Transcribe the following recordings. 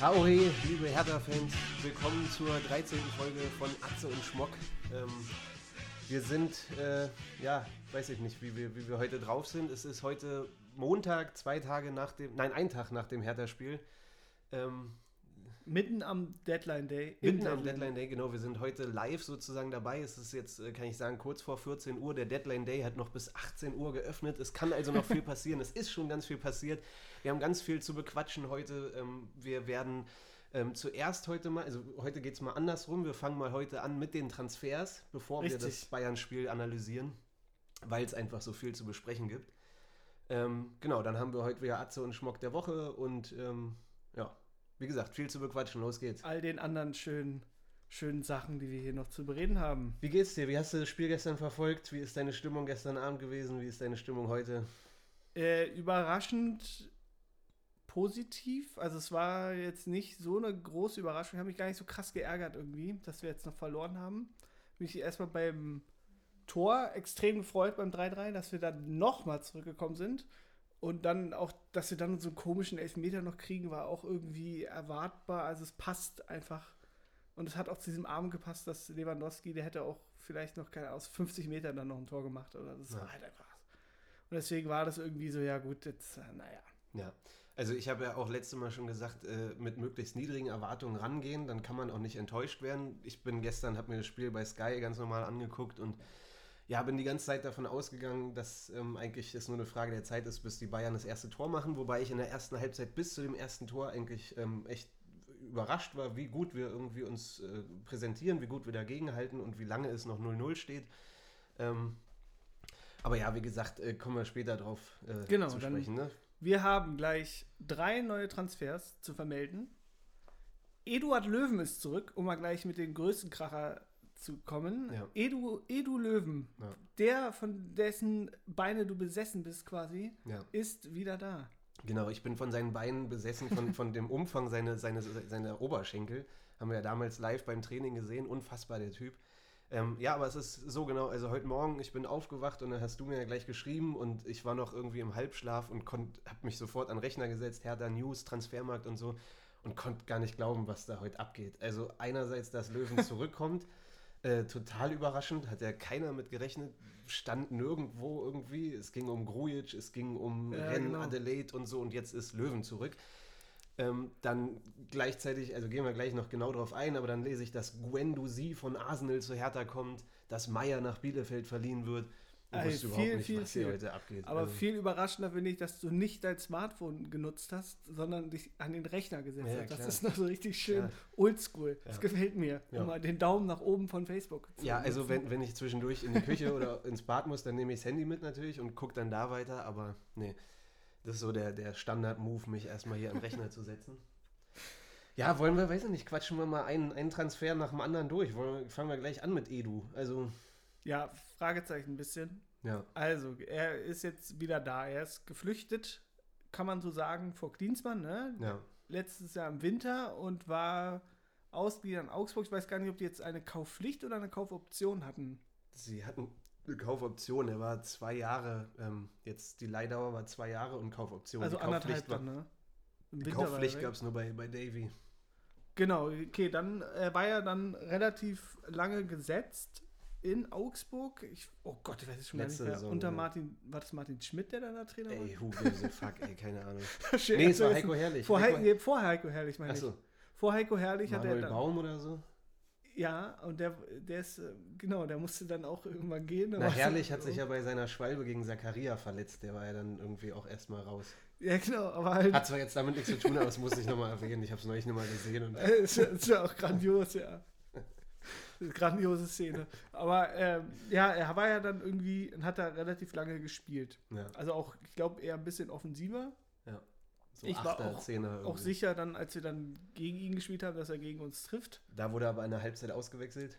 Howdy, liebe Hertha-Fans, willkommen zur 13. Folge von Atze und Schmock. Ähm, wir sind, äh, ja, weiß ich nicht, wie wir, wie wir heute drauf sind. Es ist heute Montag, zwei Tage nach dem, nein, ein Tag nach dem Hertha-Spiel. Ähm, Mitten am Deadline Day. Mitten am Deadline Day, genau. Wir sind heute live sozusagen dabei. Es ist jetzt, äh, kann ich sagen, kurz vor 14 Uhr. Der Deadline Day hat noch bis 18 Uhr geöffnet. Es kann also noch viel passieren. Es ist schon ganz viel passiert. Wir haben ganz viel zu bequatschen heute. Ähm, wir werden ähm, zuerst heute mal, also heute geht es mal andersrum. Wir fangen mal heute an mit den Transfers, bevor Richtig. wir das Bayern-Spiel analysieren, weil es einfach so viel zu besprechen gibt. Ähm, genau, dann haben wir heute wieder Atze und Schmock der Woche und ja, wie gesagt, viel zu bequatschen. Los geht's. All den anderen schönen, schönen Sachen, die wir hier noch zu bereden haben. Wie geht's dir? Wie hast du das Spiel gestern verfolgt? Wie ist deine Stimmung gestern Abend gewesen? Wie ist deine Stimmung heute? Äh, überraschend positiv. Also es war jetzt nicht so eine große Überraschung. Ich habe mich gar nicht so krass geärgert irgendwie, dass wir jetzt noch verloren haben. Mich erstmal beim Tor extrem gefreut beim 3-3, dass wir dann nochmal zurückgekommen sind. Und dann auch, dass wir dann so einen komischen Elfmeter noch kriegen, war auch irgendwie erwartbar. Also es passt einfach. Und es hat auch zu diesem Abend gepasst, dass Lewandowski, der hätte auch vielleicht noch keine aus 50 Metern dann noch ein Tor gemacht. Oder das Ja. war halt einfach. Und deswegen war das irgendwie so, ja gut, jetzt, äh, naja. Ja, also ich habe ja auch letztes Mal schon gesagt, äh, mit möglichst niedrigen Erwartungen rangehen, dann kann man auch nicht enttäuscht werden. Ich bin gestern, habe mir das Spiel bei Sky ganz normal angeguckt und ja, bin die ganze Zeit davon ausgegangen, dass ähm, eigentlich es nur eine Frage der Zeit ist, bis die Bayern das erste Tor machen, wobei ich in der ersten Halbzeit bis zu dem ersten Tor eigentlich ähm, echt überrascht war, wie gut wir irgendwie uns äh, präsentieren, wie gut wir dagegenhalten und wie lange es noch 0-0 steht. Ähm, aber ja, wie gesagt, äh, kommen wir später drauf äh, Genau, zu dann- sprechen. Ne? Wir haben gleich drei neue Transfers zu vermelden. Eduard Löwen ist zurück, um mal gleich mit dem größten Kracher zu kommen. Ja. Edu, Edu Löwen, Ja. der von dessen Beine du besessen bist quasi, Ja. ist wieder da. Genau, ich bin von seinen Beinen besessen, von, von dem Umfang seiner seine, seine Oberschenkel. Haben wir ja damals live beim Training gesehen. Unfassbar, der Typ. Ähm, ja, aber es ist so genau, also heute Morgen, ich bin aufgewacht und dann hast du mir ja gleich geschrieben und ich war noch irgendwie im Halbschlaf und habe mich sofort an den Rechner gesetzt, Hertha News, Transfermarkt und so und konnte gar nicht glauben, was da heute abgeht. Also einerseits, dass Löwen zurückkommt, äh, total überraschend, hat ja keiner mit gerechnet, stand nirgendwo irgendwie. Es ging um Grujic, es ging um Ja, Rennen, genau. Adelaide und so und jetzt ist Löwen zurück. Ähm, dann gleichzeitig, also gehen wir gleich noch genau drauf ein, aber dann lese ich, dass Guendouzi von Arsenal zu Hertha kommt, dass Meier nach Bielefeld verliehen wird. Wusste viel, nicht, viel, viel. Aber Also, viel überraschender finde ich, dass du nicht dein Smartphone genutzt hast, sondern dich an den Rechner gesetzt Ja, hast. Das klar. ist noch so richtig schön Klar. oldschool. Das Ja. gefällt mir. Ja. Um mal den Daumen nach oben von Facebook zu ja, also wenn, wenn ich zwischendurch in die Küche oder ins Bad muss, dann nehme ich das Handy mit natürlich und gucke dann da weiter, aber nee, das ist so der, der Standard-Move, mich erstmal hier am Rechner zu setzen. Ja, wollen wir, weiß ich nicht, quatschen wir mal einen, einen Transfer nach dem anderen durch. Wollen wir, fangen wir gleich an mit Edu. Also, Ja, Fragezeichen ein bisschen. ja. Also, er ist jetzt wieder da. Er ist geflüchtet, kann man so sagen, vor Klinsmann, ne? Ja, Letztes Jahr im Winter und war Ausglieder in Augsburg. Ich weiß gar nicht, ob die jetzt eine Kaufpflicht oder eine Kaufoption hatten. Sie hatten eine Kaufoption. Er war zwei Jahre, ähm, jetzt die Leihdauer war zwei Jahre und Kaufoption. Also die anderthalb Kaufpflicht, war, dann, ne? Die er Kaufpflicht gab es nur bei, bei Davy. Genau, okay, dann äh, war er dann relativ lange gesetzt in Augsburg. Ich, oh Gott, ich weiß es schon gar nicht Letzte mehr. Saison, Unter. Martin, war das Martin Schmidt, der dann da Trainer Ey, who gives a fuck, ey, keine Ahnung. war? Nee, es war also Heiko Herrlich. Vor, Heiko, Heiko, nee, vor Heiko Herrlich, meine ich. Achso, Vor Heiko Herrlich hat er Manuel dann, Baum oder so? Ja, und der, der ist, äh, genau, der musste dann auch irgendwann gehen. Na, Herrlich hat sich ja bei seiner Schwalbe gegen Zakaria verletzt. Der war ja dann irgendwie auch erstmal raus. Ja, genau, aber halt. Hat zwar jetzt damit nichts zu tun, aber das muss ich nochmal erwähnen. Ich habe es neulich nochmal gesehen. Und ist, ist ja auch grandios, ja. Grandiose Szene. Aber ähm, ja, er war ja dann irgendwie und hat da relativ lange gespielt. ja, Also auch, ich glaube, eher ein bisschen offensiver. ja. So Ich war auch- Auch sicher dann, als wir dann gegen ihn gespielt haben, dass er gegen uns trifft. Da wurde er aber in der Halbzeit ausgewechselt.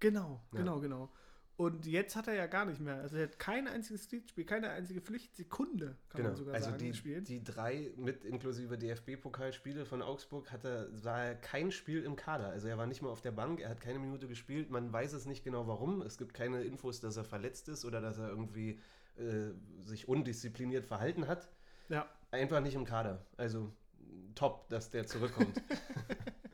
Genau, Ja. genau, genau. Und jetzt hat er ja gar nicht mehr. Also er hat kein einziges Pflichtspiel, keine einzige Pflichtsekunde, kann Genau. man sogar Also sagen, die, gespielt. die drei mit inklusive DFB-Pokalspiele von Augsburg hatte, war er kein Spiel im Kader. Also er war nicht mal auf der Bank, er hat keine Minute gespielt. Man weiß es nicht genau warum. Es gibt keine Infos, dass er verletzt ist oder dass er irgendwie äh, sich undiszipliniert verhalten hat. Ja, Einfach nicht im Kader. Also top, dass der zurückkommt.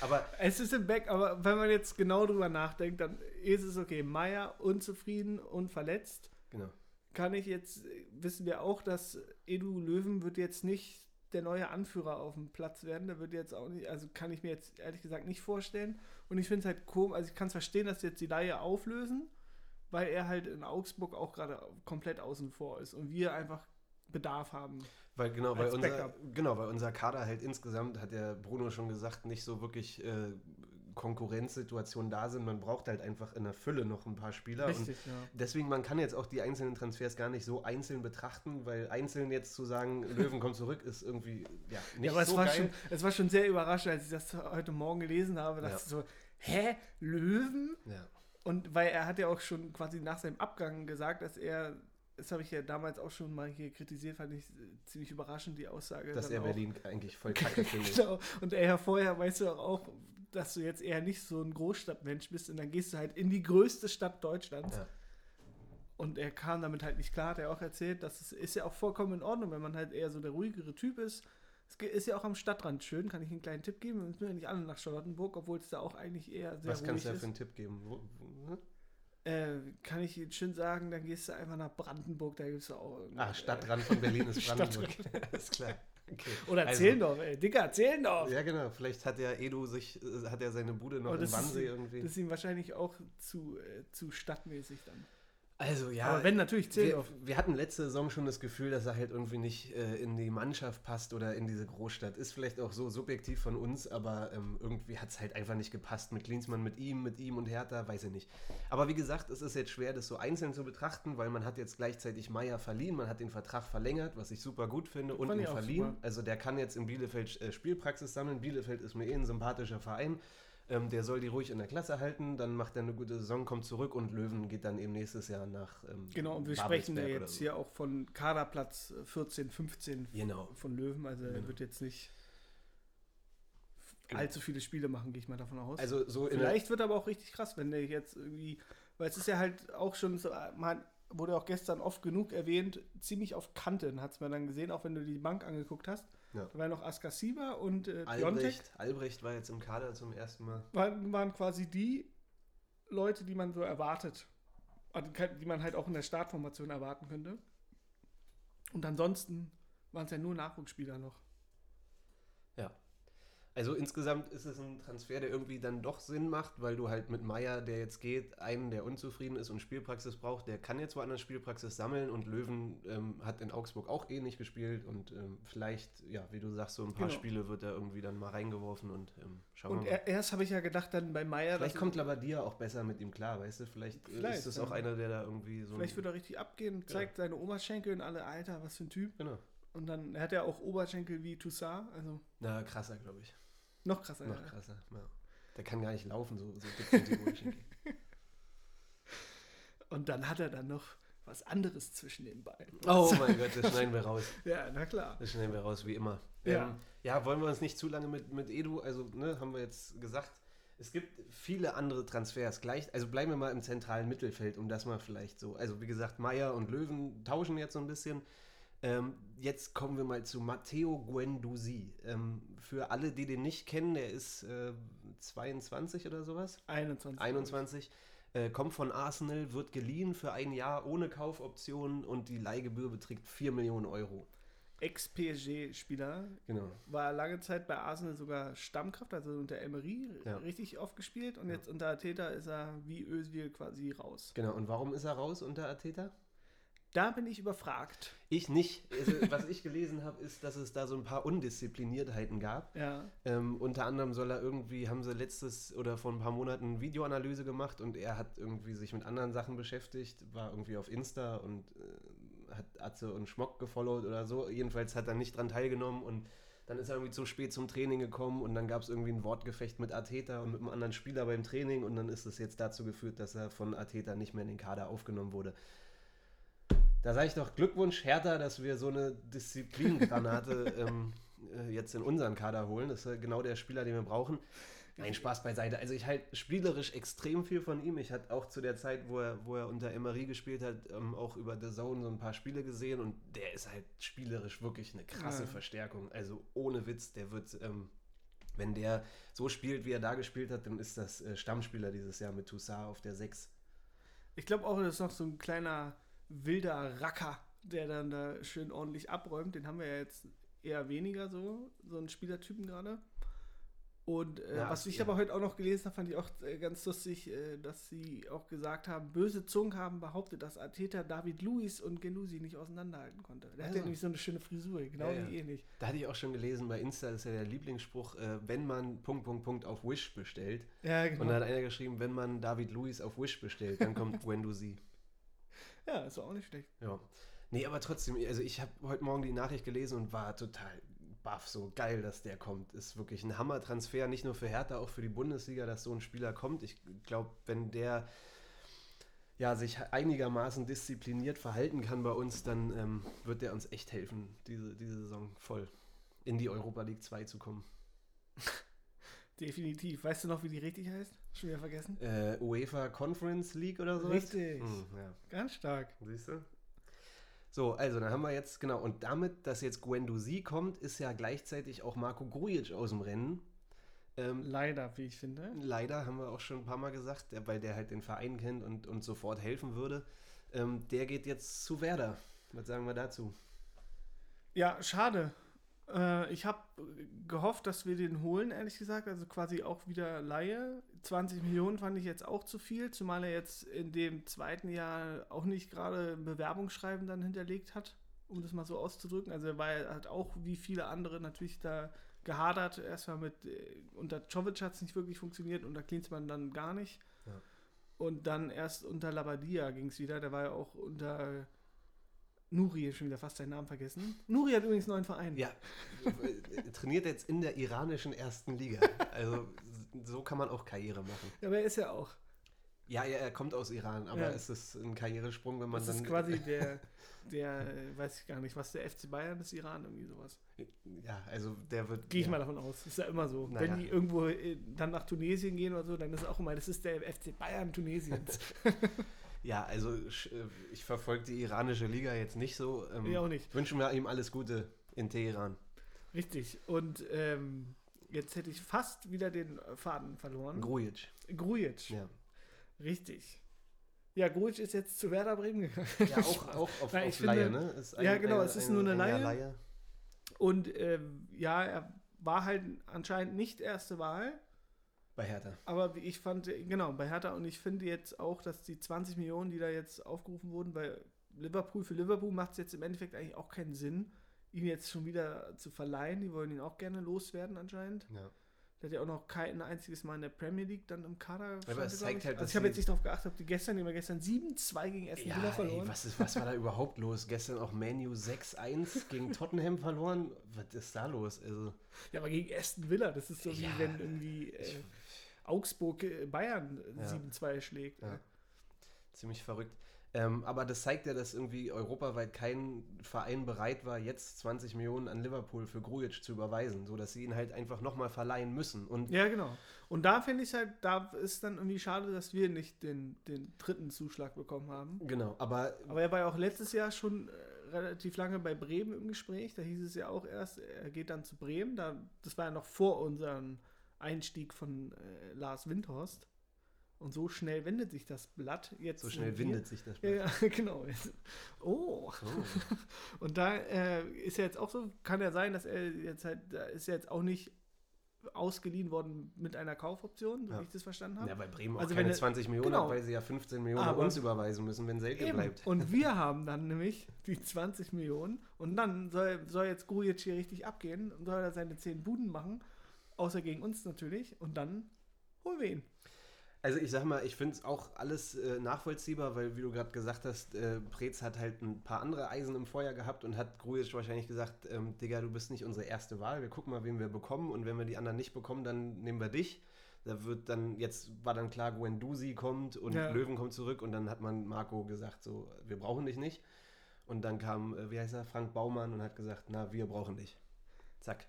aber es ist im Back, aber wenn man jetzt genau drüber nachdenkt, dann ist es okay. Meier unzufrieden und verletzt. Genau. Kann ich jetzt, wissen wir auch, dass Edu Löwen wird jetzt nicht der neue Anführer auf dem Platz werden. Der wird jetzt auch nicht, also kann ich mir jetzt ehrlich gesagt nicht vorstellen. Und ich finde es halt komisch, also ich kann es verstehen, dass jetzt die Laie auflösen, weil er halt in Augsburg auch gerade komplett außen vor ist und wir einfach Bedarf haben. Weil genau, weil unser, genau, weil unser Kader halt insgesamt, hat der Bruno schon gesagt, nicht so wirklich äh, Konkurrenzsituationen da sind. Man braucht halt einfach in der Fülle noch ein paar Spieler. Richtig, und ja. deswegen, man kann jetzt auch die einzelnen Transfers gar nicht so einzeln betrachten, weil einzeln jetzt zu sagen, Löwen kommt zurück, ist irgendwie ja, nicht ja, aber so es war geil. Schon, es war schon sehr überraschend, als ich das heute Morgen gelesen habe, dass ja. so, hä, Löwen? Ja. Und weil er hat ja auch schon quasi nach seinem Abgang gesagt, dass er das habe ich ja damals auch schon mal hier kritisiert, fand ich ziemlich überraschend, die Aussage. Dass er Berlin eigentlich voll kacke findet. genau. Und er ja vorher, weißt du auch, dass du jetzt eher nicht so ein Großstadtmensch bist und dann gehst du halt in die größte Stadt Deutschlands. Ja. Und er kam damit halt nicht klar, hat er auch erzählt, das ist, ist ja auch vollkommen in Ordnung, wenn man halt eher so der ruhigere Typ ist. Es ist ja auch am Stadtrand schön, kann ich einen kleinen Tipp geben. Wir müssen ja nicht alle nach Charlottenburg, obwohl es da auch eigentlich eher sehr Was ruhig kannst du ja für einen Tipp geben? Wo, wo, ne? Äh, kann ich Ihnen schön sagen, dann gehst du einfach nach Brandenburg, da gibt es auch. Ah, Stadtrand von Berlin ist Brandenburg. Alles klar. Okay. Oder also, Zehlendorf, ey. Dicker, Zehlendorf. Ja, genau. Vielleicht hat der Edu sich, äh, hat er seine Bude noch in Wannsee irgendwie. Das ist ihm wahrscheinlich auch zu, äh, zu stadtmäßig dann. Also ja. Aber wenn natürlich zählt wir, wir, hatten letzte Saison schon das Gefühl, dass er halt irgendwie nicht äh, in die Mannschaft passt oder in diese Großstadt. Ist vielleicht auch so subjektiv von uns, aber ähm, irgendwie hat es halt einfach nicht gepasst. Mit Klinsmann, mit ihm, mit ihm und Hertha, weiß ich nicht. Aber wie gesagt, es ist jetzt schwer, das so einzeln zu betrachten, weil man hat jetzt gleichzeitig Meier verliehen, man hat den Vertrag verlängert, was ich super gut finde, und ihn verliehen. Super. Also der kann jetzt in Bielefeld äh, Spielpraxis sammeln. Bielefeld ist mir eh ein sympathischer Verein. Ähm, der soll die ruhig in der Klasse halten, dann macht er eine gute Saison, kommt zurück und Löwen geht dann eben nächstes Jahr nach. Ähm, genau, und wir sprechen ja jetzt so. hier auch von Kaderplatz 14, 15 genau. von Löwen. Also genau. er wird jetzt nicht genau. allzu viele Spiele machen, gehe ich mal davon aus. Also so Vielleicht wird aber auch richtig krass, wenn der jetzt irgendwie, weil es ist ja halt auch schon so, man wurde auch gestern oft genug erwähnt, ziemlich auf Kanten, hat es man dann gesehen, auch wenn du die Bank angeguckt hast. Ja. Da war noch Askasiba und äh, Albrecht, Albrecht war jetzt im Kader zum ersten Mal. Waren, waren quasi die Leute, die man so erwartet. Also die man halt auch in der Startformation erwarten könnte. Und ansonsten waren es ja nur Nachwuchsspieler noch. Also insgesamt ist es ein Transfer, der irgendwie dann doch Sinn macht, weil du halt mit Meier, der jetzt geht, einen, der unzufrieden ist und Spielpraxis braucht, der kann jetzt woanders Spielpraxis sammeln und Löwen ähm, hat in Augsburg auch eh nicht gespielt und ähm, vielleicht, ja, wie du sagst, so ein paar genau. Spiele wird er irgendwie dann mal reingeworfen und ähm, schauen wir mal. Und erst habe ich ja gedacht, dann bei Meier. Vielleicht kommt Labadia auch besser mit ihm klar, weißt du? Vielleicht, äh, vielleicht ist es auch einer, der da irgendwie so. Vielleicht wird er richtig abgehen, zeigt ja. seine Oberschenkel und alle, Alter, was für ein Typ. Genau. Und dann hat er auch Oberschenkel wie Toussaint, also. Na, krasser, glaube ich. Noch krasser, Noch krasser, ja. Der kann gar nicht laufen, so, so dick die Oberschenkel. Und dann hat er dann noch was anderes zwischen den Beinen. Oh mein Gott, das schneiden wir raus. ja, na klar. Das schneiden wir raus, wie immer. Ja, ähm, ja wollen wir uns nicht zu lange mit, mit Edu, also ne, haben wir jetzt gesagt, es gibt viele andere Transfers gleich, also bleiben wir mal im zentralen Mittelfeld, um das mal vielleicht so, also wie gesagt, Meier und Löwen tauschen jetzt so ein bisschen. Ähm, jetzt kommen wir mal zu Matteo Guendouzi. Ähm, für alle, die den nicht kennen, der ist äh, 22 oder sowas. 21. 21. Äh, kommt von Arsenal, wird geliehen für ein Jahr ohne Kaufoption und die Leihgebühr beträgt 4 Millionen Euro. Ex-PSG-Spieler. Genau. War lange Zeit bei Arsenal sogar Stammkraft, also unter Emery ja. richtig oft gespielt und ja. jetzt unter Ateta ist er wie Özil quasi raus. Genau, und warum ist er raus unter Ateta? Da bin ich überfragt. Ich nicht. Also, was ich gelesen habe, ist, dass es da so ein paar Undiszipliniertheiten gab. Ja. Ähm, unter anderem soll er irgendwie, haben sie letztes oder vor ein paar Monaten Videoanalyse gemacht und er hat irgendwie sich mit anderen Sachen beschäftigt, war irgendwie auf Insta und äh, hat Atze und Schmock gefollowt oder so. Jedenfalls hat er nicht dran teilgenommen und dann ist er irgendwie zu spät zum Training gekommen und dann gab es irgendwie ein Wortgefecht mit Ateta und mit einem anderen Spieler beim Training und dann ist es jetzt dazu geführt, dass er von Ateta nicht mehr in den Kader aufgenommen wurde. Da sage ich doch Glückwunsch, Hertha, dass wir so eine Disziplingranate ähm, äh, jetzt in unseren Kader holen. Das ist genau der Spieler, den wir brauchen. Nein, Spaß beiseite. Also ich halte spielerisch extrem viel von ihm. Ich hatte auch zu der Zeit, wo er, wo er unter Emery gespielt hat, ähm, auch über The Zone so ein paar Spiele gesehen und der ist halt spielerisch wirklich eine krasse Ja. Verstärkung. Also ohne Witz, der wird, ähm, wenn der so spielt, wie er da gespielt hat, dann ist das äh, Stammspieler dieses Jahr mit Toussaint auf der 6. Ich glaube auch, das ist noch so ein kleiner wilder Racker, der dann da schön ordentlich abräumt. Den haben wir ja jetzt eher weniger so, so einen Spielertypen gerade. Und äh, Ja, was ich ja. aber heute auch noch gelesen habe, fand ich auch äh, ganz lustig, äh, dass sie auch gesagt haben, böse Zungen haben behauptet, dass Arteta David Luiz und Genusi nicht auseinanderhalten konnte. Der hat ja Also. nämlich so eine schöne Frisur, genau Ja, wie ähnlich. Da hatte ich auch schon gelesen bei Insta, das ist ja der Lieblingsspruch, äh, wenn man Punkt, Punkt, Punkt auf Wish bestellt. Ja, Und genau. da hat einer geschrieben, wenn man David Luiz auf Wish bestellt, dann kommt Guendouzi. Ja, ist auch nicht schlecht. Ja. Nee, aber trotzdem, also ich habe heute Morgen die Nachricht gelesen und war total baff, so geil, dass der kommt. Ist wirklich ein Hammer-Transfer, nicht nur für Hertha, auch für die Bundesliga, dass so ein Spieler kommt. Ich glaube, wenn der ja, sich einigermaßen diszipliniert verhalten kann bei uns, dann ähm, wird der uns echt helfen, diese, diese Saison voll in die Europa League 2 zu kommen. Definitiv. Weißt du noch, wie die richtig heißt? Schon wieder vergessen? Äh, UEFA Conference League oder so? Richtig. Hm, ja. Ganz stark. Siehst du? So, also dann haben wir jetzt, genau, und damit, dass jetzt Guendouzi kommt, ist ja gleichzeitig auch Marco Grujic aus dem Rennen. Ähm, Leider, wie ich finde. leider, haben wir auch schon ein paar Mal gesagt, der, weil der halt den Verein kennt und, und sofort helfen würde. Ähm, der geht jetzt zu Werder. Was sagen wir dazu? Ja, schade. Äh, ich habe gehofft, dass wir den holen, ehrlich gesagt. Also quasi auch wieder Laie. 20 Millionen fand ich jetzt auch zu viel, zumal er jetzt in dem zweiten Jahr auch nicht gerade ein Bewerbungsschreiben dann hinterlegt hat, um das mal so auszudrücken. Also er war, hat auch wie viele andere natürlich da gehadert. Erstmal mit, äh, unter Czovic hat es nicht wirklich funktioniert, unter Klinsmann dann gar nicht. Ja. Und dann erst unter Labadia ging es wieder. Der war ja auch unter Nuri, schon wieder fast seinen Namen vergessen. Nuri hat übrigens einen neuen Verein. Ja, trainiert jetzt in der iranischen ersten Liga. Also so kann man auch Karriere machen. Ja, aber er ist ja auch. Ja, ja er kommt aus Iran, aber Ja. es ist ein Karrieresprung, wenn man Das dann. ist quasi der, der, äh, weiß ich gar nicht, was der FC Bayern des Iran, irgendwie sowas. Ja, also der wird. Gehe ich ja. mal davon aus. Ist ja immer so. Naja. Wenn die irgendwo äh, dann nach Tunesien gehen oder so, dann ist es auch immer, das ist der FC Bayern Tunesiens. Ja, also äh, ich verfolge die iranische Liga jetzt nicht so. Ähm, Ich auch nicht. Wünschen wir ihm alles Gute in Teheran. Richtig. Und ähm, jetzt hätte ich fast wieder den Faden verloren. Grujic. Grujic. Ja. Richtig. Ja, Grujic ist jetzt zu Werder Bremen gegangen. ja, auch, auch auf, Nein, auf finde- Laie, ne? Ist Ja, genau, es ist nur eine ein Jahr Laie. Und ähm, ja, er war halt anscheinend nicht erste Wahl. Bei Hertha. Aber wie ich fand, genau, bei Hertha und ich finde jetzt auch, dass die 20 Millionen, die da jetzt aufgerufen wurden, bei Liverpool, für Liverpool macht es jetzt im Endeffekt eigentlich auch keinen Sinn, ihn jetzt schon wieder zu verleihen. Die wollen ihn auch gerne loswerden anscheinend. Ja. Der hat ja auch noch kein einziges Mal in der Premier League dann im Kader. stand, es glaub zeigt ich. halt, also ich habe jetzt nicht darauf geachtet, ob die gestern, die haben ja gestern 7-2 gegen Aston Villa Ja, verloren. ey, was, ist, was war da überhaupt los? Gestern auch Manu 6-1 gegen Tottenham verloren. Was ist da los? Also, Ja, aber gegen Aston Villa, das ist so wie Ja, wenn irgendwie äh, ich- Augsburg äh, Bayern äh, Ja. 7-2 schlägt. Ja. ziemlich verrückt. Ähm, aber das zeigt ja, dass irgendwie europaweit kein Verein bereit war, jetzt 20 Millionen an Liverpool für Grujic zu überweisen, sodass sie ihn halt einfach nochmal verleihen müssen. Und Ja, genau. Und da finde ich halt, da ist dann irgendwie schade, dass wir nicht den, den dritten Zuschlag bekommen haben. genau, aber Aber er war ja auch letztes Jahr schon äh, relativ lange bei Bremen im Gespräch. Da hieß es ja auch erst, er geht dann zu Bremen. Da, das war ja noch vor unserem Einstieg von äh, Lars Windhorst. Und so schnell wendet sich das Blatt. Jetzt so schnell windet sich das. Ja, ja, genau. Oh. Oh. Und da äh, ist ja jetzt auch so, kann ja sein, dass er jetzt halt, da ist er jetzt auch nicht ausgeliehen worden mit einer Kaufoption, so Ja. wie ich das verstanden habe. Ja, bei Bremen auch Also keine wenn er- 20 Millionen genau. weil sie ja 15 Millionen Aber- uns überweisen müssen, wenn Selke Eben. bleibt. Und wir haben dann nämlich die 20 Millionen und dann soll, soll jetzt Grujic hier richtig abgehen und soll er seine 10 Buden machen, außer gegen uns natürlich und dann holen wir ihn. Also ich sag mal, ich finde es auch alles äh, nachvollziehbar, weil wie du gerade gesagt hast, äh, Preetz hat halt ein paar andere Eisen im Feuer gehabt und hat Grujic wahrscheinlich gesagt, ähm, Digga, du bist nicht unsere erste Wahl, wir gucken mal, wen wir bekommen und wenn wir die anderen nicht bekommen, dann nehmen wir dich. Da wird dann, jetzt war dann klar, Guendouzi kommt und Ja. Löwen kommt zurück und dann hat man Marco gesagt, so, wir brauchen dich nicht. Und dann kam, äh, wie heißt er, Frank Baumann und hat gesagt, na, wir brauchen dich. Zack.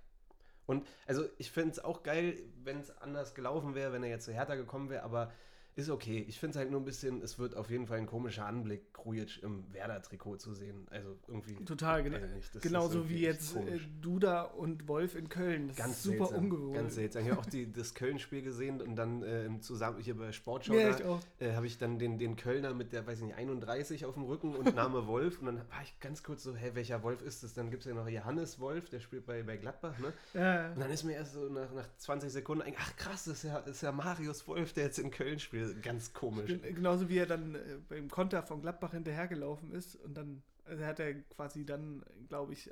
Und also ich finde es auch geil, wenn es anders gelaufen wäre, wenn er jetzt zu Hertha gekommen wäre, aber ist okay. Ich finde es halt nur ein bisschen, es wird auf jeden Fall ein komischer Anblick, Krujic im Werder-Trikot zu sehen. Also irgendwie. Total, genau. Genauso wie jetzt äh, Duda und Wolf in Köln. Das ganz ist super seltsam, ungewohnt. Ganz seltsam. Ich habe auch die, das Köln-Spiel gesehen und dann äh, zusammen hier bei Sportschau ja, äh, habe ich dann den, den Kölner mit der, weiß ich nicht, 31 auf dem Rücken und Name Wolf. Und dann war ich ganz kurz so, hä, welcher Wolf ist das? Dann gibt es ja noch Johannes Wolf, der spielt bei, bei Gladbach, ne? Ja. Und dann ist mir erst so nach, nach 20 Sekunden eigentlich, ach krass, das ist, ja, das ist ja Marius Wolf, der jetzt in Köln spielt. Ganz komisch. Genauso wie er dann äh, beim Konter von Gladbach hinterhergelaufen ist und dann also hat er quasi dann, glaube ich,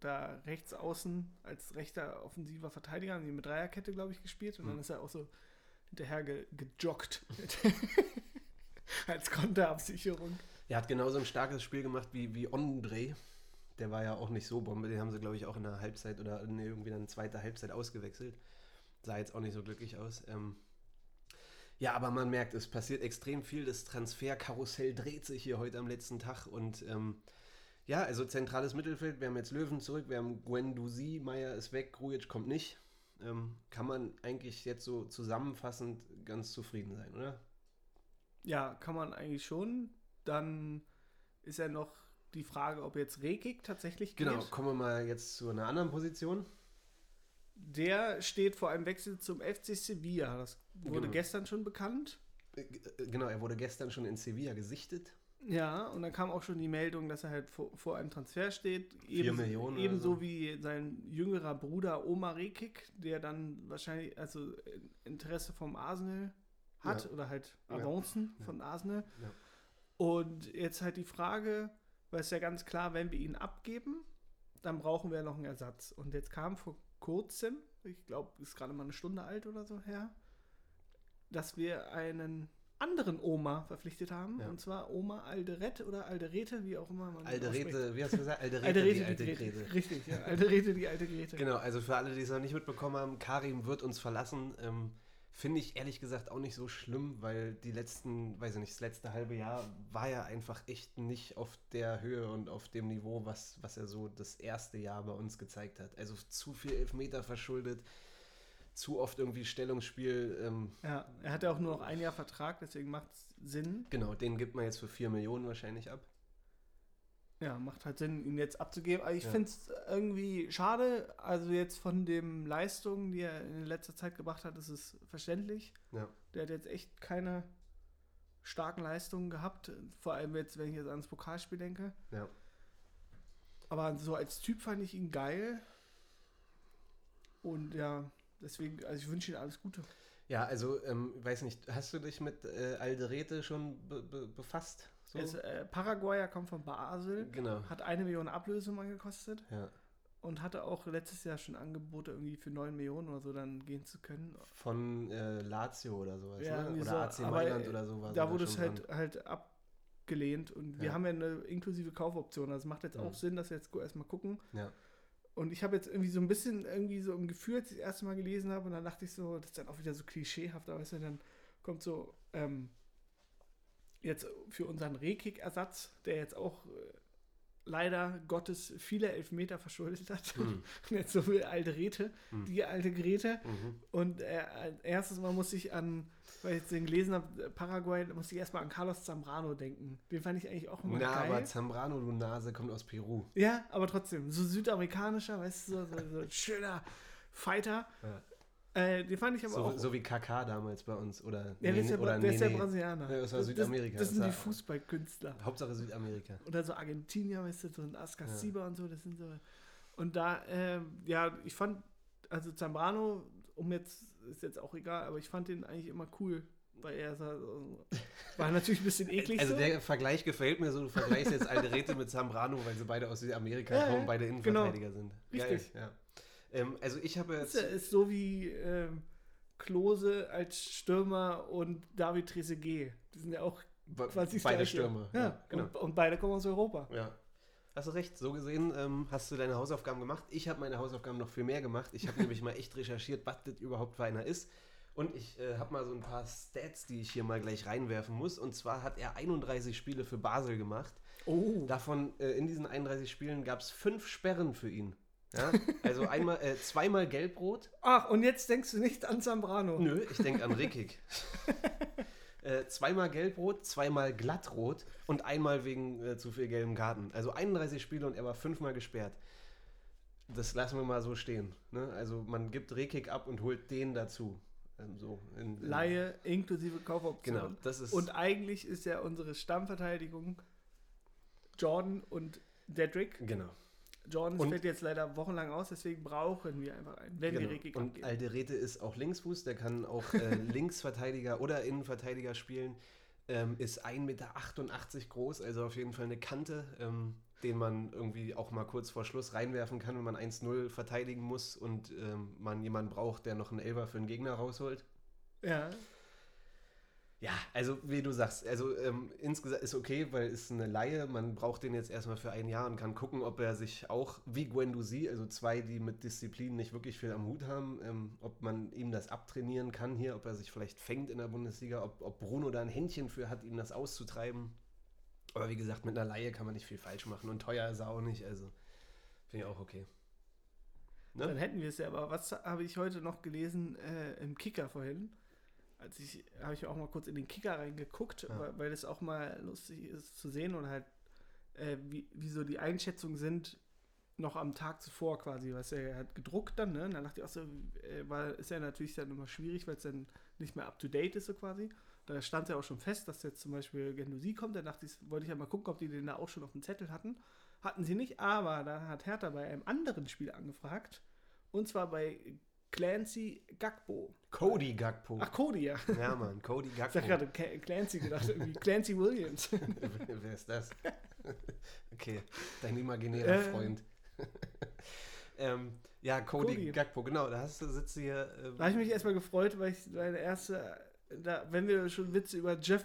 da rechts außen als rechter offensiver Verteidiger mit Dreierkette, glaube ich, gespielt und mhm. dann ist er auch so hinterher ge gejoggt als Konterabsicherung. Er hat genauso ein starkes Spiel gemacht wie, wie Ondre. Der war ja auch nicht so Bombe. Den haben sie, glaube ich, auch in der Halbzeit oder irgendwie dann zweite Halbzeit ausgewechselt. Sah jetzt auch nicht so glücklich aus. Ähm, ja, aber man merkt, es passiert extrem viel. Das Transferkarussell dreht sich hier heute am letzten Tag. Und ähm, ja, also zentrales Mittelfeld. Wir haben jetzt Löwen zurück, wir haben Guendouzi, Meier ist weg, Grujic kommt nicht. Ähm, kann man eigentlich jetzt so zusammenfassend ganz zufrieden sein, oder? Ja, kann man eigentlich schon. Dann ist ja noch die Frage, ob jetzt Rekik tatsächlich geht. Genau, kommen wir mal jetzt zu einer anderen Position. Der steht vor einem Wechsel zum FC Sevilla. Das wurde genau. gestern schon bekannt. Äh, genau, er wurde gestern schon in Sevilla gesichtet. Ja, und dann kam auch schon die Meldung, dass er halt vor, vor einem Transfer steht. Vier Millionen. Ebenso so. wie sein jüngerer Bruder Omar Rekik, der dann wahrscheinlich also Interesse vom Arsenal hat ja. oder halt Avancen ja. von Arsenal. Ja. Und jetzt halt die Frage, weil es ja ganz klar, wenn wir ihn abgeben, dann brauchen wir noch einen Ersatz. Und jetzt kam vor kurzem, ich glaube, ist gerade mal eine Stunde alt oder so her, dass wir einen anderen Oma verpflichtet haben. Ja. Und zwar Oma Alderet oder Alderete, wie auch immer man Alderete, wie hast du gesagt? Alderete, Alderete die alte Grete. Grete. Richtig, ja. Alderete, die alte Grete. Genau, also für alle, die es noch nicht mitbekommen haben, Karim wird uns verlassen. Ähm, Finde ich ehrlich gesagt auch nicht so schlimm, weil die letzten, weiß ich nicht, das letzte halbe Jahr war ja einfach echt nicht auf der Höhe und auf dem Niveau, was, was er so das erste Jahr bei uns gezeigt hat. Also zu viel Elfmeter verschuldet, zu oft irgendwie Stellungsspiel. Ähm, ja, er hat ja auch nur noch ein Jahr Vertrag, deswegen macht es Sinn. Genau, den gibt man jetzt für 4 Millionen wahrscheinlich ab. Ja, macht halt Sinn, ihn jetzt abzugeben. Aber ich ja. finde es irgendwie schade. Also jetzt von den Leistungen, die er in letzter Zeit gebracht hat, ist es verständlich. Ja. Der hat jetzt echt keine starken Leistungen gehabt. Vor allem jetzt, wenn ich jetzt ans Pokalspiel denke. Ja. Aber so als Typ fand ich ihn geil. Und ja, deswegen, also ich wünsche ihm alles Gute. Ja, also, ähm, weiß nicht, hast du dich mit äh, Alderete schon be be befasst? So. Ist, äh, Paraguayer kommt von Basel. Genau. Hat eine Million Ablösung mal gekostet. Ja. Und hatte auch letztes Jahr schon Angebote, irgendwie für 9 Millionen oder so dann gehen zu können. Von äh, Lazio oder sowas, ja, ne? Oder so, AC Mailand oder sowas. Da wurde es halt, halt abgelehnt. Und wir ja. haben ja eine inklusive Kaufoption. Also es macht jetzt auch Sinn, dass wir jetzt erstmal gucken. Ja. Und ich habe jetzt irgendwie so ein bisschen irgendwie so ein Gefühl, als ich das erste Mal gelesen habe, und dann dachte ich so, das ist dann auch wieder so klischeehaft, aber weißt du, dann kommt so, ähm, jetzt für unseren Rehkick-Ersatz, der jetzt auch äh, leider Gottes viele Elfmeter verschuldet hat. Mhm. Und jetzt so viel alte Räte, mhm. die alte Grete. Mhm. Und äh, erstes Mal muss ich an, weil ich jetzt den gelesen habe, Paraguay, muss ich erstmal an Carlos Zambrano denken. Den fand ich eigentlich auch immer Na, geil. aber Zambrano, du Nase, kommt aus Peru. Ja, aber trotzdem, so südamerikanischer, weißt du, so, so, so ein schöner Fighter. Ja. Äh, die fand ich aber so, auch. So wie KK damals bei uns. Oder ja, der ist ja, oder der ist ja Brasilianer. Ja, aus Südamerika. Das, das sind die Fußballkünstler. Hauptsache Südamerika. Oder so Argentinier, weißt du, so ein Ascasiba ja. und so, das sind so. Und da, äh, ja, ich fand, also Zambrano, um jetzt, ist jetzt auch egal, aber ich fand den eigentlich immer cool. Weil er so, war natürlich ein bisschen eklig. Also so. der Vergleich gefällt mir so, du vergleichst jetzt Alderete mit Zambrano, weil sie beide aus Südamerika ja, kommen, beide genau. Innenverteidiger genau. sind. Richtig. Geil, ja. Ähm, also ich habe jetzt. Ist, ist so wie ähm, Klose als Stürmer und David Trezeguet. Die sind ja auch quasi Beide Stürmer. Ja, ja genau. Und, und, beide kommen aus Europa. Ja. Hast du recht, so gesehen ähm, hast du deine Hausaufgaben gemacht. Ich habe meine Hausaufgaben noch viel mehr gemacht. Ich habe nämlich mal echt recherchiert, was das überhaupt für einer ist. Und ich äh, habe mal so ein paar Stats, die ich hier mal gleich reinwerfen muss. Und zwar hat er 31 Spiele für Basel gemacht. Oh. Davon äh, in diesen 31 Spielen gab es fünf Sperren für ihn. Ja? Also einmal, äh, zweimal Gelbrot. Ach, und jetzt denkst du nicht an Zambrano. Nö, ich denke an Rekik. äh, zweimal Gelbrot, zweimal Glattrot und einmal wegen äh, zu viel gelben Karten. Also 31 Spiele und er war fünfmal gesperrt. Das lassen wir mal so stehen. Ne? Also man gibt Rekik ab und holt den dazu. Ähm, so in, in Laie inklusive Kaufoption. Genau, das ist. Und eigentlich ist ja unsere Stammverteidigung Jordan und Dedrick. genau. Jordan Und- fällt jetzt leider wochenlang aus, deswegen brauchen wir einfach einen, wenn genau. die Und abgeben. Alderete ist auch Linksfuß, der kann auch äh, Linksverteidiger oder Innenverteidiger spielen. Ähm, ist 1,88 Meter groß, also auf jeden Fall eine Kante, ähm, den man irgendwie auch mal kurz vor Schluss reinwerfen kann, wenn man 1-0 verteidigen muss und ähm, man jemanden braucht, der noch einen Elber für den Gegner rausholt. Ja, Ja, also wie du sagst, also ähm, insgesamt ist okay, weil es eine Laie. Man braucht den jetzt erstmal für ein Jahr und kann gucken, ob er sich auch wie Guendouzi, also zwei, die mit Disziplin nicht wirklich viel am Hut haben, ähm, ob man ihm das abtrainieren kann hier, ob er sich vielleicht fängt in der Bundesliga, ob, ob Bruno da ein Händchen für hat, ihm das auszutreiben. Aber wie gesagt, mit einer Laie kann man nicht viel falsch machen und teuer ist er auch nicht, also finde ich auch okay. Ne? dann hätten wir es ja. Aber was habe ich heute noch gelesen äh, im Kicker vorhin? Als ich, habe ich auch mal kurz in den Kicker reingeguckt, Ja. weil, weil es auch mal lustig ist zu sehen und halt, äh, wie, wie so die Einschätzungen sind, noch am Tag zuvor quasi, was er hat gedruckt dann, ne? Und dann dachte ich auch so, äh, war, ist ja natürlich dann immer schwierig, weil es dann nicht mehr up to date ist, so quasi. Da stand ja auch schon fest, dass jetzt zum Beispiel Gendusi kommt. Da dachte ich, wollte ich ja mal gucken, ob die den da auch schon auf dem Zettel hatten. Hatten sie nicht, aber da hat Hertha bei einem anderen Spiel angefragt. Und zwar bei Clancy Gagbo. Cody Gagpo. Ach, Cody, ja. Ja, Mann, Cody Ich Gagpo. hab gerade Clancy gedacht, irgendwie Clancy Williams. Wer ist das? okay, dein imaginärer Äh. Freund. ähm, ja, Cody, Cody. Gagpo, genau, da hast du, sitzt du hier. ähm, Da habe ich mich erstmal gefreut, weil ich meine erste, da, wenn wir schon Witze über Jeff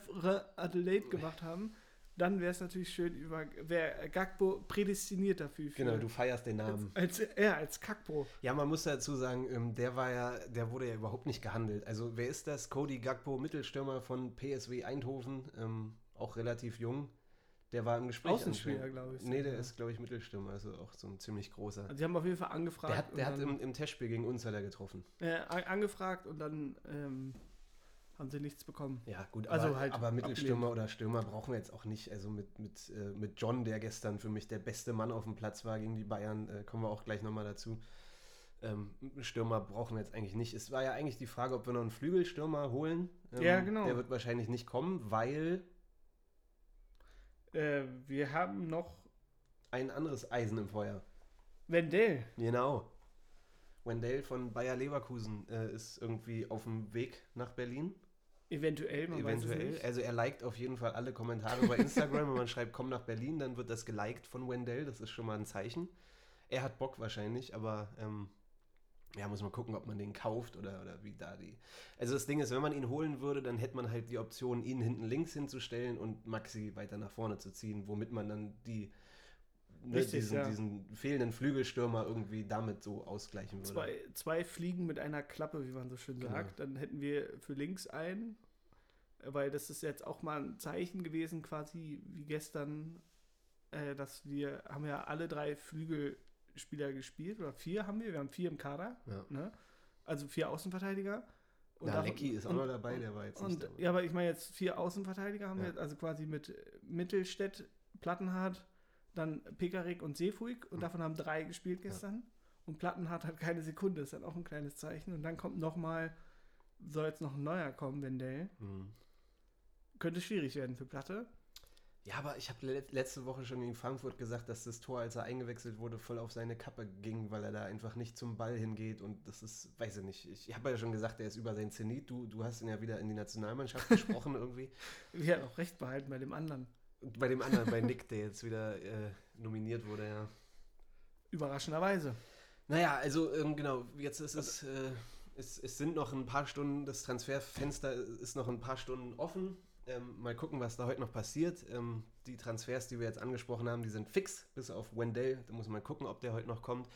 Adelaide gemacht haben, dann wäre es natürlich schön, über wer Gagbo prädestiniert dafür. Für, genau, du feierst den Namen. als, ja, als Kackbro. Ja, man muss dazu sagen, ähm, der war ja, der wurde ja überhaupt nicht gehandelt. Also, wer ist das? Cody Gagpo, Mittelstürmer von PSW Eindhoven, ähm, auch relativ jung. Der war im Gespräch. Außenspieler, glaube ich. Nee, der Ja. ist, glaube ich, Mittelstürmer, also auch so ein ziemlich großer. Also, die haben auf jeden Fall angefragt. Der hat, der hat im, im Testspiel gegen uns hat er getroffen. äh, an- angefragt und dann ähm, haben sie nichts bekommen. Ja, gut, Also aber, halt aber Mittelstürmer oder Stürmer brauchen wir jetzt auch nicht. Also mit, mit, äh, mit John, der gestern für mich der beste Mann auf dem Platz war gegen die Bayern, äh, kommen wir auch gleich nochmal dazu. Ähm, Stürmer brauchen wir jetzt eigentlich nicht. Es war ja eigentlich die Frage, ob wir noch einen Flügelstürmer holen. Ähm, Ja, genau. Der wird wahrscheinlich nicht kommen, weil Äh, wir haben noch ein anderes Eisen im Feuer. Wendell. Genau. Wendell von Bayer Leverkusen äh, ist irgendwie auf dem Weg nach Berlin. Eventuell, man weiß es Eventuell. nicht. Also er liked auf jeden Fall alle Kommentare bei Instagram. Wenn man schreibt, komm nach Berlin, dann wird das geliked von Wendell. Das ist schon mal ein Zeichen. Er hat Bock wahrscheinlich, aber ähm, ja, muss man gucken, ob man den kauft oder, oder wie da die. Also das Ding ist, wenn man ihn holen würde, dann hätte man halt die Option, ihn hinten links hinzustellen und Maxi weiter nach vorne zu ziehen, womit man dann die ne, Richtig, diesen, ja. diesen fehlenden Flügelstürmer irgendwie damit so ausgleichen würde. Zwei, zwei Fliegen mit einer Klappe, wie man so schön Genau. sagt. Dann hätten wir für links einen, weil das ist jetzt auch mal ein Zeichen gewesen, quasi wie gestern, äh, dass wir haben ja alle drei Flügelspieler gespielt, oder vier haben wir, wir haben vier im Kader, Ja. ne? also vier Außenverteidiger. Ja, davon- Lecky ist auch und- noch dabei, der war jetzt nicht Und, dabei. ja, aber ich meine jetzt vier Außenverteidiger haben Ja. wir, also quasi mit Mittelstädt, Plattenhardt, dann Pekarik und Seefuig und Mhm. davon haben drei gespielt gestern. Und Plattenhardt hat keine Sekunde, ist dann auch ein kleines Zeichen. Und dann kommt nochmal, soll jetzt noch ein neuer kommen, Wendell. Hm. Könnte schwierig werden für Platte. Ja, aber ich habe le letzte Woche schon in Frankfurt gesagt, dass das Tor, als er eingewechselt wurde, voll auf seine Kappe ging, weil er da einfach nicht zum Ball hingeht. Und das ist, weiß ich nicht. Ich habe ja schon gesagt, er ist über sein Zenit. Du, du hast ihn ja wieder in die Nationalmannschaft gesprochen irgendwie. Wir haben auch recht behalten bei dem anderen. Bei dem anderen, bei Nick, der jetzt wieder äh, nominiert wurde, ja. Überraschenderweise. Naja, also ähm, genau, jetzt ist es, äh, es, es sind noch ein paar Stunden, das Transferfenster ist noch ein paar Stunden offen. Ähm, mal gucken, was da heute noch passiert. Ähm, die Transfers, die wir jetzt angesprochen haben, die sind fix, bis auf Wendell. Da muss man gucken, ob der heute noch kommt.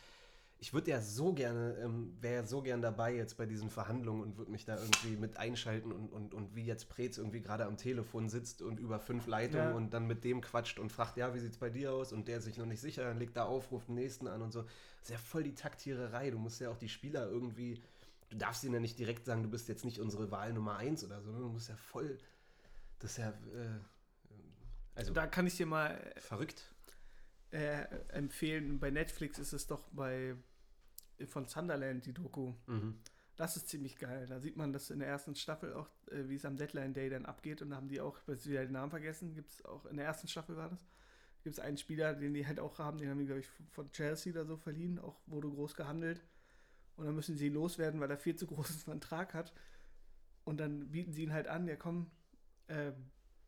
Ich würde ja so gerne, ähm, wäre so gern dabei jetzt bei diesen Verhandlungen und würde mich da irgendwie mit einschalten und, und, und wie jetzt Preetz irgendwie gerade am Telefon sitzt und über fünf Leitungen Ja. und dann mit dem quatscht und fragt, ja, wie sieht's bei dir aus? Und der ist sich noch nicht sicher, dann legt da auf, ruft den nächsten an und so. Das ist ja voll die Taktiererei. Du musst ja auch die Spieler irgendwie, du darfst ihnen ja nicht direkt sagen, du bist jetzt nicht unsere Wahl Nummer eins oder so. ne? Du musst ja voll, das ist ja, äh, also Da kann ich dir mal verrückt. äh, empfehlen, bei Netflix ist es doch bei von Sunderland die Doku. Mhm. Das ist ziemlich geil. Da sieht man das in der ersten Staffel auch, äh, wie es am Deadline Day dann abgeht. Und da haben die auch, ich jetzt wieder den Namen vergessen, gibt es auch in der ersten Staffel war das, gibt es einen Spieler, den die halt auch haben, den haben die, glaube ich, von Chelsea oder so verliehen, auch wurde groß gehandelt. Und dann müssen sie ihn loswerden, weil er viel zu großen Vertrag hat. Und dann bieten sie ihn halt an, ja komm, äh,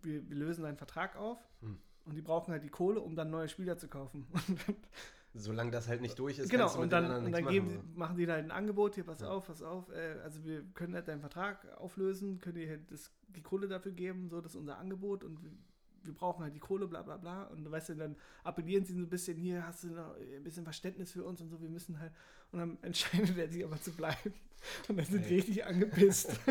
wir, wir lösen deinen Vertrag auf. Hm. Und die brauchen halt die Kohle, um dann neue Spieler zu kaufen. Und dann, Solange das halt nicht durch ist, genau, und dann, und dann geben, machen, sie- machen die halt ein Angebot, hier, pass Ja. auf, pass auf, äh, also wir können halt deinen Vertrag auflösen, können dir halt das, die Kohle dafür geben, so, das ist unser Angebot und wir, wir brauchen halt die Kohle, bla bla bla. Und weißt du, dann appellieren sie so ein bisschen, hier hast du noch ein bisschen Verständnis für uns und so, wir müssen halt, und dann entscheidet er sich aber zu bleiben. Und dann sind die Ey. richtig angepisst.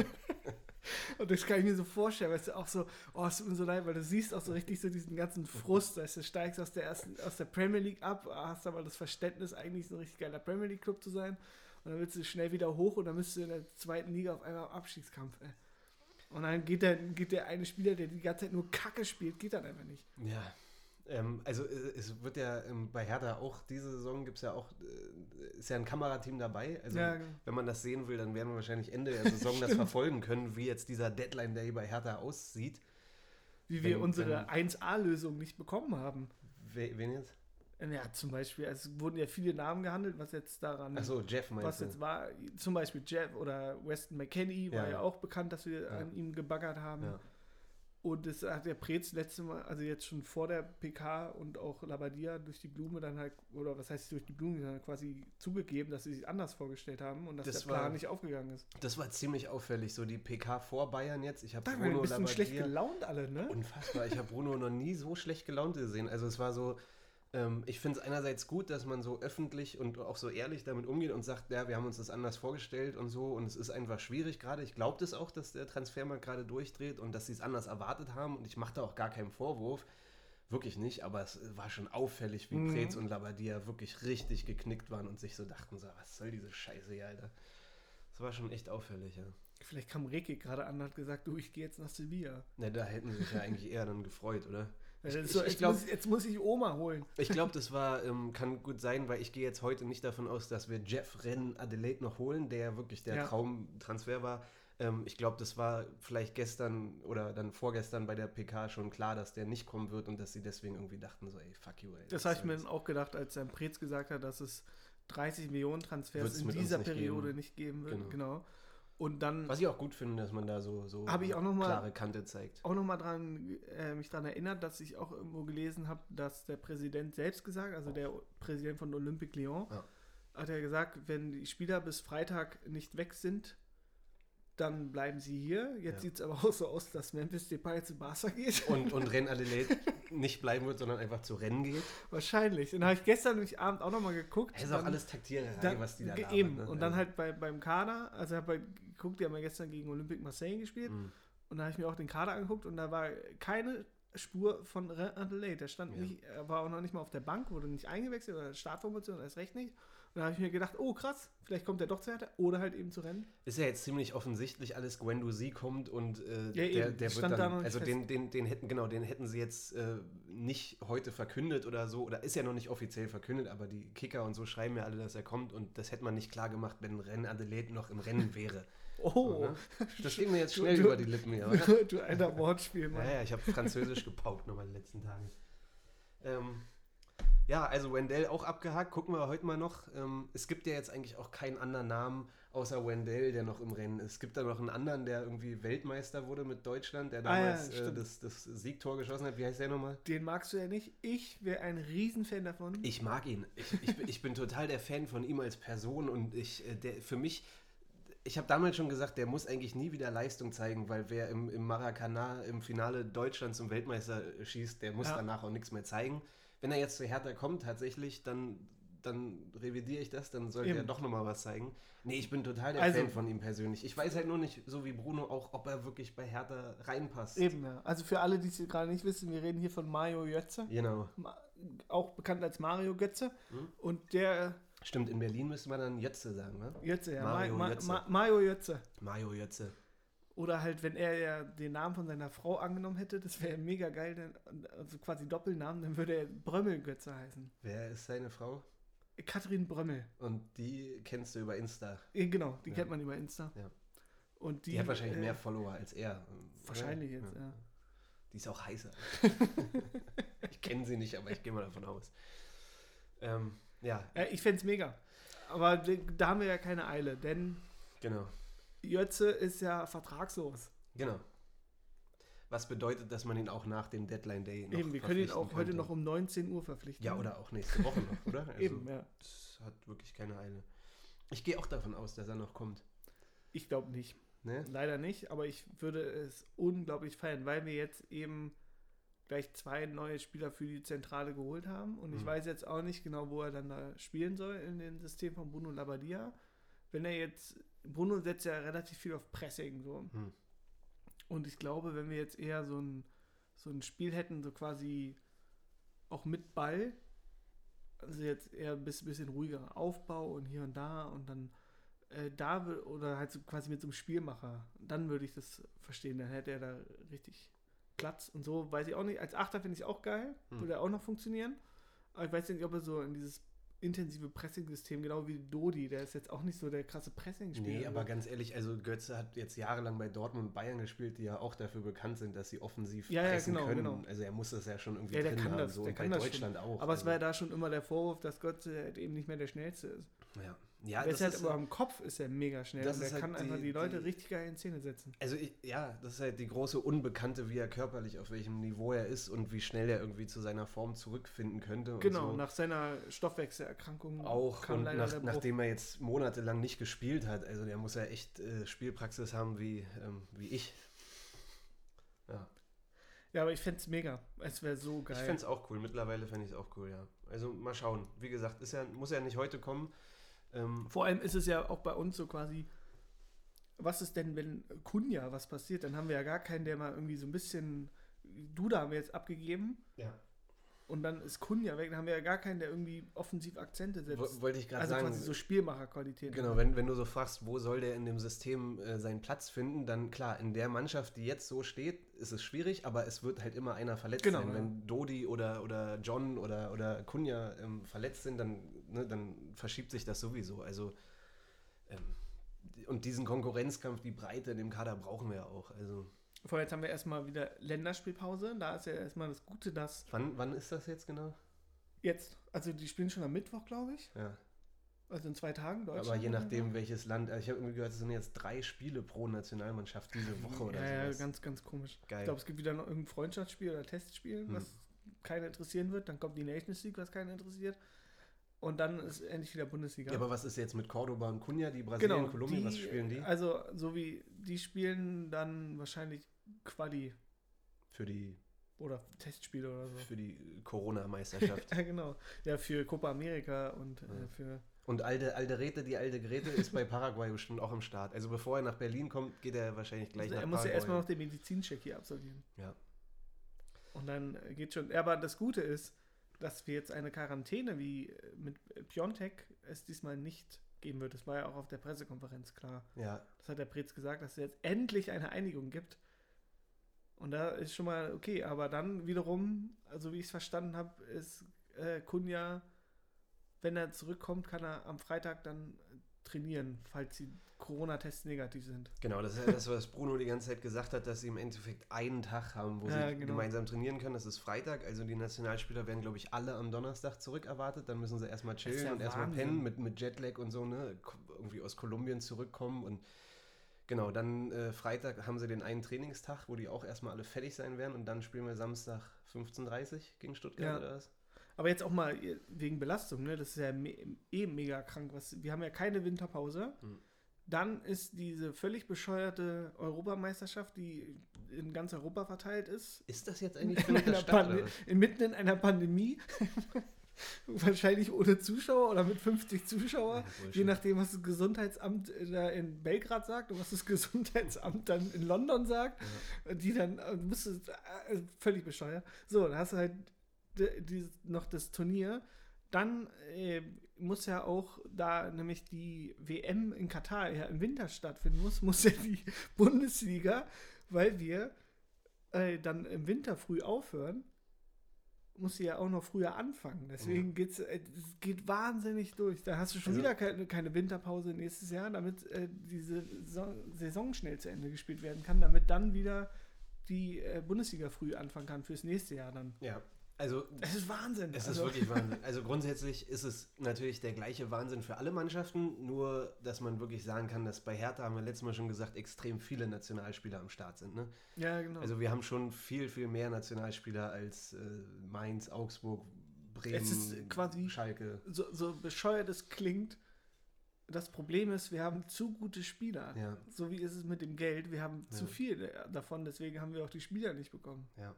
Und das kann ich mir so vorstellen, weißt du, auch so, oh, es tut mir so leid, weil du siehst auch so richtig so diesen ganzen Frust, weißt du, steigst aus der ersten, aus der Premier League ab, hast aber das Verständnis, eigentlich so ein richtig geiler Premier League Club zu sein. Und dann willst du schnell wieder hoch und dann bist du in der zweiten Liga auf einmal im Abstiegskampf, ey. Und dann geht der, geht der eine Spieler, der die ganze Zeit nur Kacke spielt, geht dann einfach nicht. Ja. Ähm, also äh, es wird ja ähm, bei Hertha auch, diese Saison gibt es ja auch, äh, ist ja ein Kamerateam dabei. Also Ja, genau. wenn man das sehen will, dann werden wir wahrscheinlich Ende der Saison das verfolgen können, wie jetzt dieser Deadline Day bei Hertha aussieht. Wie wir Wenn- unsere 1A-Lösung nicht bekommen haben. We wen jetzt? Ja, zum Beispiel, es wurden ja viele Namen gehandelt, was jetzt daran Achso, Jeff meinst was jetzt war, zum Beispiel Jeff oder Weston McKenney war Ja, ja, ja. auch bekannt, dass wir Ja. an ihm gebaggert haben. Ja. Und das hat der Preetz letzte Mal, also jetzt schon vor der PK und auch Labadia durch die Blume dann halt, oder was heißt durch die Blume, dann quasi zugegeben, dass sie sich anders vorgestellt haben und dass Das der Plan war- nicht aufgegangen ist. Das war ziemlich auffällig, so die PK vor Bayern jetzt. Ich habe wir ein Bruno bisschen schlecht Labbadia- gelaunt alle, ne? Unfassbar. Ich habe Bruno noch nie so schlecht gelaunt gesehen. Also es war so, ähm, ich finde es einerseits gut, dass man so öffentlich und auch so ehrlich damit umgeht und sagt, ja, wir haben uns das anders vorgestellt und so und es ist einfach schwierig gerade. Ich glaube das auch, dass der Transfermarkt gerade durchdreht und dass sie es anders erwartet haben und ich mache da auch gar keinen Vorwurf. Wirklich nicht, aber es war schon auffällig, wie Mhm. Preetz und Labadia wirklich richtig geknickt waren und sich so dachten, so, was soll diese Scheiße hier, Alter. Das war schon echt auffällig, ja. Vielleicht kam Reki gerade an und hat gesagt, du, ich gehe jetzt nach Sevilla. Na, da hätten sie sich ja eigentlich eher dann gefreut, oder? Ich- so, ich jetzt, glaub- muss, jetzt muss ich Oma holen. Ich glaube, das war, ähm, kann gut sein, weil ich gehe jetzt heute nicht davon aus, dass wir Jeff Rennen Adelaide noch holen, der ja wirklich der Ja. Traumtransfer war. Ähm, ich glaube, das war vielleicht gestern oder dann vorgestern bei der PK schon klar, dass der nicht kommen wird und dass sie deswegen irgendwie dachten, so, ey, fuck you, ey. Das habe ich mir dann auch gedacht, als dann Preetz gesagt hat, dass es 30 Millionen Transfers in dieser nicht Periode geben. nicht geben wird. Genau. Genau. Und dann Was ich auch gut finde, dass man da so, so ich auch noch mal- klare Kante zeigt. auch nochmal dran, äh, mich daran erinnert, dass ich auch irgendwo gelesen habe, dass der Präsident selbst gesagt, also der Präsident von Olympique Lyon, Ja. hat er gesagt, wenn die Spieler bis Freitag nicht weg sind, dann bleiben sie hier. Jetzt Ja. sieht es aber auch so aus, dass Memphis Depay zu Barca geht. Und, und Rennen Adelaide nicht bleiben wird, sondern einfach zu Rennen geht. Wahrscheinlich. Dann habe ich gestern nämlich Abend auch nochmal geguckt. Das ist auch alles Taktiererei, was die da labern, Eben. ne? Und dann Also, halt bei, beim Kader, also habe ich geguckt, die haben ja gestern gegen Olympique Marseille gespielt. mh. Und da habe ich mir auch den Kader angeguckt und da war keine Spur von Re- Adelaide. Der stand Ja. nicht, er war auch noch nicht mal auf der Bank, wurde nicht eingewechselt oder Startformation, erst recht nicht. Und da habe ich mir gedacht, oh krass, vielleicht kommt er doch zu Hertha oder halt eben zu Rennen. Ist ja jetzt ziemlich offensichtlich alles, Guendouzi kommt und äh, Ja, der, der wird da dann, nicht also den, den, den hätten, genau, den hätten sie jetzt äh, nicht heute verkündet oder so, oder ist ja noch nicht offiziell verkündet, aber die Kicker und so schreiben ja alle, dass er kommt und das hätte man nicht klar gemacht, wenn Rennen Adelaide noch im Rennen wäre. Oh, ne? Das ging mir jetzt schnell du- über die Lippen hier, oder? du alter Wortspiel, Mann. Ja, ja, ich habe Französisch gepaukt nochmal die letzten Tage. Ähm, ja, also Wendell auch abgehakt, gucken wir heute mal noch. Ähm, es gibt ja jetzt eigentlich auch keinen anderen Namen außer Wendell, der noch im Rennen ist. Es gibt da noch einen anderen, der irgendwie Weltmeister wurde mit Deutschland, der Ah, ja, damals äh, das, das Siegtor geschossen hat. Wie heißt der nochmal? Den magst du ja nicht. Ich wäre ein Riesenfan davon. Ich mag ihn. Ich, ich, bin- ich bin total der Fan von ihm als Person und ich, äh, der, für mich, ich habe damals schon gesagt, der muss eigentlich nie wieder Leistung zeigen, weil wer im, im Maracana im Finale Deutschland zum Weltmeister schießt, der muss Ja. danach auch nichts mehr zeigen. Wenn er jetzt zu Hertha kommt, tatsächlich, dann dann revidiere ich das, dann sollte Eben. er doch nochmal was zeigen. Nee, ich bin total der Also- Fan von ihm persönlich. Ich weiß halt nur nicht, so wie Bruno auch, ob er wirklich bei Hertha reinpasst. Eben, ja. Also für alle, die es gerade nicht wissen, wir reden hier von Mario Götze, Genau. Auch bekannt als Mario Götze. Hm? Und der Stimmt, in Berlin müsste man dann Jötze sagen, ne? Götze, ja. Mario Ma Götze. Ma Mario Götze. Mario Jötze. Oder halt, wenn er ja den Namen von seiner Frau angenommen hätte, das wäre mega geil, denn, also quasi Doppelnamen, dann würde er Brömmel Götze heißen. Wer ist seine Frau? Katrin Brömmel. Und die kennst du über Insta. Genau, die Ja. kennt man über Insta. Ja. Und die, Die, hat wahrscheinlich äh, mehr Follower als er. Wahrscheinlich Ja. jetzt, ja. Die ist auch heißer. ich kenne sie nicht, aber ich gehe mal davon aus. Ähm, ja, ich fände es mega. Aber da haben wir ja keine Eile, denn genau. Jötze ist ja vertragslos. Genau. Was bedeutet, dass man ihn auch nach dem Deadline Day noch Eben, wir können ihn auch heute könnte. noch um 19 Uhr verpflichten. Ja, oder auch nächste Woche noch, oder? Also, Eben, ja. Das hat wirklich keine Eile. Ich gehe auch davon aus, dass er noch kommt. Ich glaube nicht. Ne? Leider nicht, aber ich würde es unglaublich feiern, weil wir jetzt eben gleich zwei neue Spieler für die Zentrale geholt haben. Und ich Mhm. weiß jetzt auch nicht genau, wo er dann da spielen soll in dem System von Bruno Labbadia. Wenn er jetzt, Bruno setzt ja relativ viel auf Pressing so. Hm. Und ich glaube, wenn wir jetzt eher so ein, so ein Spiel hätten, so quasi auch mit Ball, also jetzt eher ein bisschen, ruhiger Aufbau und hier und da und dann äh, da oder halt so quasi mit so einem Spielmacher, dann würde ich das verstehen, dann hätte er da richtig Platz und so, weiß ich auch nicht. Als Achter finde ich es auch geil, Hm. würde auch noch funktionieren. Aber ich weiß nicht, ob er so in dieses intensive Pressing-System, genau wie Dodi, der ist jetzt auch nicht so der krasse Pressing-Spieler. Nee, aber ganz ehrlich, also Götze hat jetzt jahrelang bei Dortmund und Bayern gespielt, die ja auch dafür bekannt sind, dass sie offensiv Ja, ja, pressen genau, können. genau. Also er muss das ja schon irgendwie Ja, der drin kann haben. das, so der und kann bei das Deutschland auch. Aber es also, war ja da schon immer der Vorwurf, dass Götze halt eben nicht mehr der Schnellste ist. ja. Ja, das ist halt ist aber im Kopf ist er mega schnell. das und der halt kann einfach die- die Leute die- richtig geil in Szene setzen. Also ich, ja, das ist halt die große Unbekannte, wie er körperlich, auf welchem Niveau er ist und wie schnell er irgendwie zu seiner Form zurückfinden könnte. Genau, so. nach seiner Stoffwechselerkrankung auch und nach, nachdem er jetzt monatelang nicht gespielt hat. Also der muss ja echt äh, Spielpraxis haben wie, ähm, wie ich. Ja. Ja, aber ich fände es mega. Es wäre so geil. Ich fände es auch cool. Mittlerweile fände ich es auch cool, ja. Also mal schauen. Wie gesagt, ist ja, muss ja nicht heute kommen. Ähm, Vor allem ist es ja auch bei uns so quasi, was ist denn, wenn Kunja was passiert? Dann haben wir ja gar keinen, der mal irgendwie so ein bisschen, Duda haben wir jetzt abgegeben ja. und dann ist Kunja weg. Dann haben wir ja gar keinen, der irgendwie offensiv Akzente setzt. Wo- Wollte ich gerade also sagen. quasi so Spielmacherqualität. Genau, wenn, wenn du so fragst, wo soll der in dem System äh, seinen Platz finden, dann klar, in der Mannschaft, die jetzt so steht, ist es schwierig, aber es wird halt immer einer verletzt Genau, sein. ja. Wenn Dodi oder, oder John oder, oder Kunja ähm, verletzt sind, dann, ne, dann verschiebt sich das sowieso. Also ähm, und diesen Konkurrenzkampf, die Breite in dem Kader brauchen wir ja auch. Also Vorher jetzt haben wir erstmal wieder Länderspielpause. Da ist ja erstmal das Gute, dass wann, wann ist das jetzt genau? jetzt, also die spielen schon am Mittwoch, glaube ich. Ja. Also in zwei Tagen. Aber Deutschland je oder nachdem, so. welches Land. Also ich habe irgendwie gehört, es sind jetzt drei Spiele pro Nationalmannschaft diese Woche oder ja, ja, sowas. ganz, ganz komisch. Geil. Ich glaube, es gibt wieder noch irgendein Freundschaftsspiel oder Testspiel, Hm. was keinen interessieren wird. Dann kommt die Nations League, was keinen interessiert. Und dann ist endlich wieder Bundesliga. Ja, aber was ist jetzt mit Cordoba und Cunha, die Brasilien, genau, Kolumbien, was spielen die? Also, so wie die spielen dann wahrscheinlich Quali Für die, oder Testspiele oder so. für die Corona-Meisterschaft. Ja, genau. Ja, für Copa America und Ja. äh, für. und alte, alte Rete, die alte Grete, ist bei Paraguay bestimmt auch am Start. Also bevor er nach Berlin kommt, geht er wahrscheinlich gleich Also nach er muss ja Paraguay. erstmal noch den Medizincheck hier absolvieren. Ja. Und dann äh, geht schon. Ja, aber das Gute ist, dass wir jetzt eine Quarantäne wie äh, mit Piontek es diesmal nicht geben wird. Das war ja auch auf der Pressekonferenz klar. ja, Das hat der Pretz gesagt, dass es jetzt endlich eine Einigung gibt. Und da ist schon mal okay, aber dann wiederum, also wie ich es verstanden habe, ist äh, Kunja, wenn er zurückkommt, kann er am Freitag dann trainieren, falls die Corona-Tests negativ sind. genau. Das ist ja das, was Bruno die ganze Zeit gesagt hat, dass sie im Endeffekt einen Tag haben, wo Ja, sie genau. gemeinsam trainieren können. Das ist Freitag. Also die Nationalspieler werden, glaube ich, alle am Donnerstag zurück erwartet. Dann müssen sie erstmal chillen ja und erstmal pennen mit, mit Jetlag und so, ne? Irgendwie aus Kolumbien zurückkommen und Genau, dann äh, Freitag haben sie den einen Trainingstag, wo die auch erstmal alle fertig sein werden und dann spielen wir Samstag 15.30 Uhr gegen Stuttgart Ja. oder was? Aber jetzt auch mal äh, wegen Belastung, ne? Das ist ja me eh mega krank. Was, wir haben ja keine Winterpause. Mhm. Dann ist diese völlig bescheuerte Europameisterschaft, die in ganz Europa verteilt ist, Ist das jetzt in eigentlich eine einer Stadt inmitten in einer Pandemie. Wahrscheinlich ohne Zuschauer oder mit 50 Zuschauer. Ja, je nachdem, was das Gesundheitsamt da in Belgrad sagt und was das Gesundheitsamt dann in London sagt. Die dann, äh, du musst es, äh, völlig bescheuert. So, dann hast du halt d- dieses, noch das Turnier. Dann äh, muss ja auch, da nämlich die WM in Katar ja im Winter stattfinden muss, muss ja die Bundesliga, weil wir äh, dann im Winter früh aufhören, muss sie ja auch noch früher anfangen. Deswegen geht's, äh, es geht wahnsinnig durch. Da hast du schon Also- wieder keine, keine Winterpause nächstes Jahr, damit äh, diese Saison, Saison schnell zu Ende gespielt werden kann, damit dann wieder die äh, Bundesliga früh anfangen kann fürs nächste Jahr dann. Ja, also Es ist Wahnsinn. es ist Also- wirklich Wahnsinn. Also grundsätzlich ist es natürlich der gleiche Wahnsinn für alle Mannschaften, nur dass man wirklich sagen kann, dass bei Hertha, haben wir letztes Mal schon gesagt, extrem viele Nationalspieler am Start sind. Ne? Ja, genau. Also wir haben schon viel, viel mehr Nationalspieler als äh, Mainz, Augsburg, Bremen, Es ist quasi- Schalke. so, so bescheuert es klingt, das Problem ist, wir haben zu gute Spieler. Ja, So wie ist es mit dem Geld. Wir haben zu Ja. viel äh, davon, deswegen haben wir auch die Spieler nicht bekommen. ja.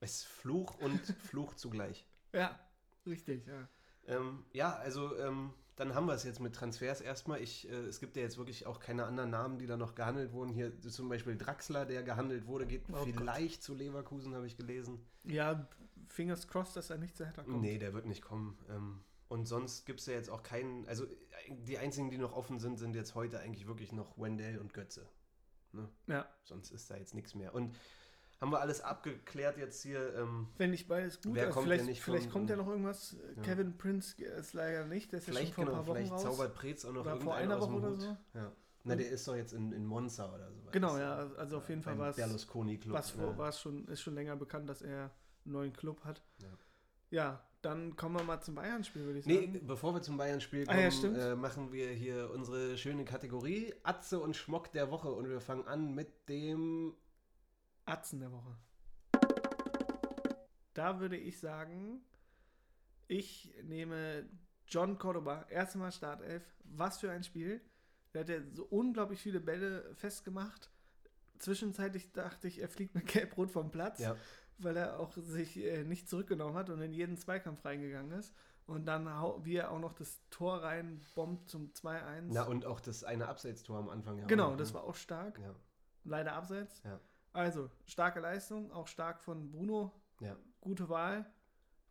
Es ist Fluch und Fluch zugleich. Ja, richtig, ja. Ähm, ja, also ähm, dann haben wir es jetzt mit Transfers erstmal. Ich, äh, es gibt ja jetzt wirklich auch keine anderen Namen, die da noch gehandelt wurden. Hier zum Beispiel Draxler, der gehandelt wurde, geht Oh Gott. vielleicht zu Leverkusen, habe ich gelesen. Ja, fingers crossed, dass er nicht zu Hertha kommt. Nee, der wird nicht kommen. Ähm, und sonst gibt es ja jetzt auch keinen. Also die einzigen, die noch offen sind, sind jetzt heute eigentlich wirklich noch Wendell und Götze. Ne? Ja, Sonst ist da jetzt nichts mehr. Und haben wir alles abgeklärt jetzt hier? Ähm, wenn nicht beides gut Wer kommt Vielleicht, nicht vielleicht von- kommt ja noch irgendwas. Ja. Kevin Prince ist leider nicht, der ist ja vielleicht schon vor genau, ein paar Wochen vielleicht raus. zaubert Preetz auch noch Oder vor einer aus dem Woche oder Hut. so. Ja. Na, der ist doch jetzt in, in Monza oder so. Genau, ja, also auf jeden Fall war es Berlusconi-Club. was ne? war es schon, ist schon länger bekannt, dass er einen neuen Club hat. Ja. Ja, dann kommen wir mal zum Bayern-Spiel, würde ich Nee, sagen. bevor wir zum Bayern-Spiel Ah, kommen, ja, stimmt. äh, machen wir hier unsere schöne Kategorie Atze und Schmock der Woche und wir fangen an mit dem Atzen der Woche. Da würde ich sagen, ich nehme John Cordoba, erstes Mal Startelf. Was für ein Spiel. Der hat ja so unglaublich viele Bälle festgemacht. Zwischenzeitlich dachte ich, er fliegt mit Gelb-Rot vom Platz, Ja. weil er auch sich äh, nicht zurückgenommen hat und in jeden Zweikampf reingegangen ist. Und dann, hau- wie er auch noch das Tor rein bombt zum 2-1. Na und auch das eine Abseitstor am Anfang. Ja, genau, das ne? war auch stark. Ja, Leider abseits. Ja. Also, starke Leistung, auch stark von Bruno. ja. Gute Wahl.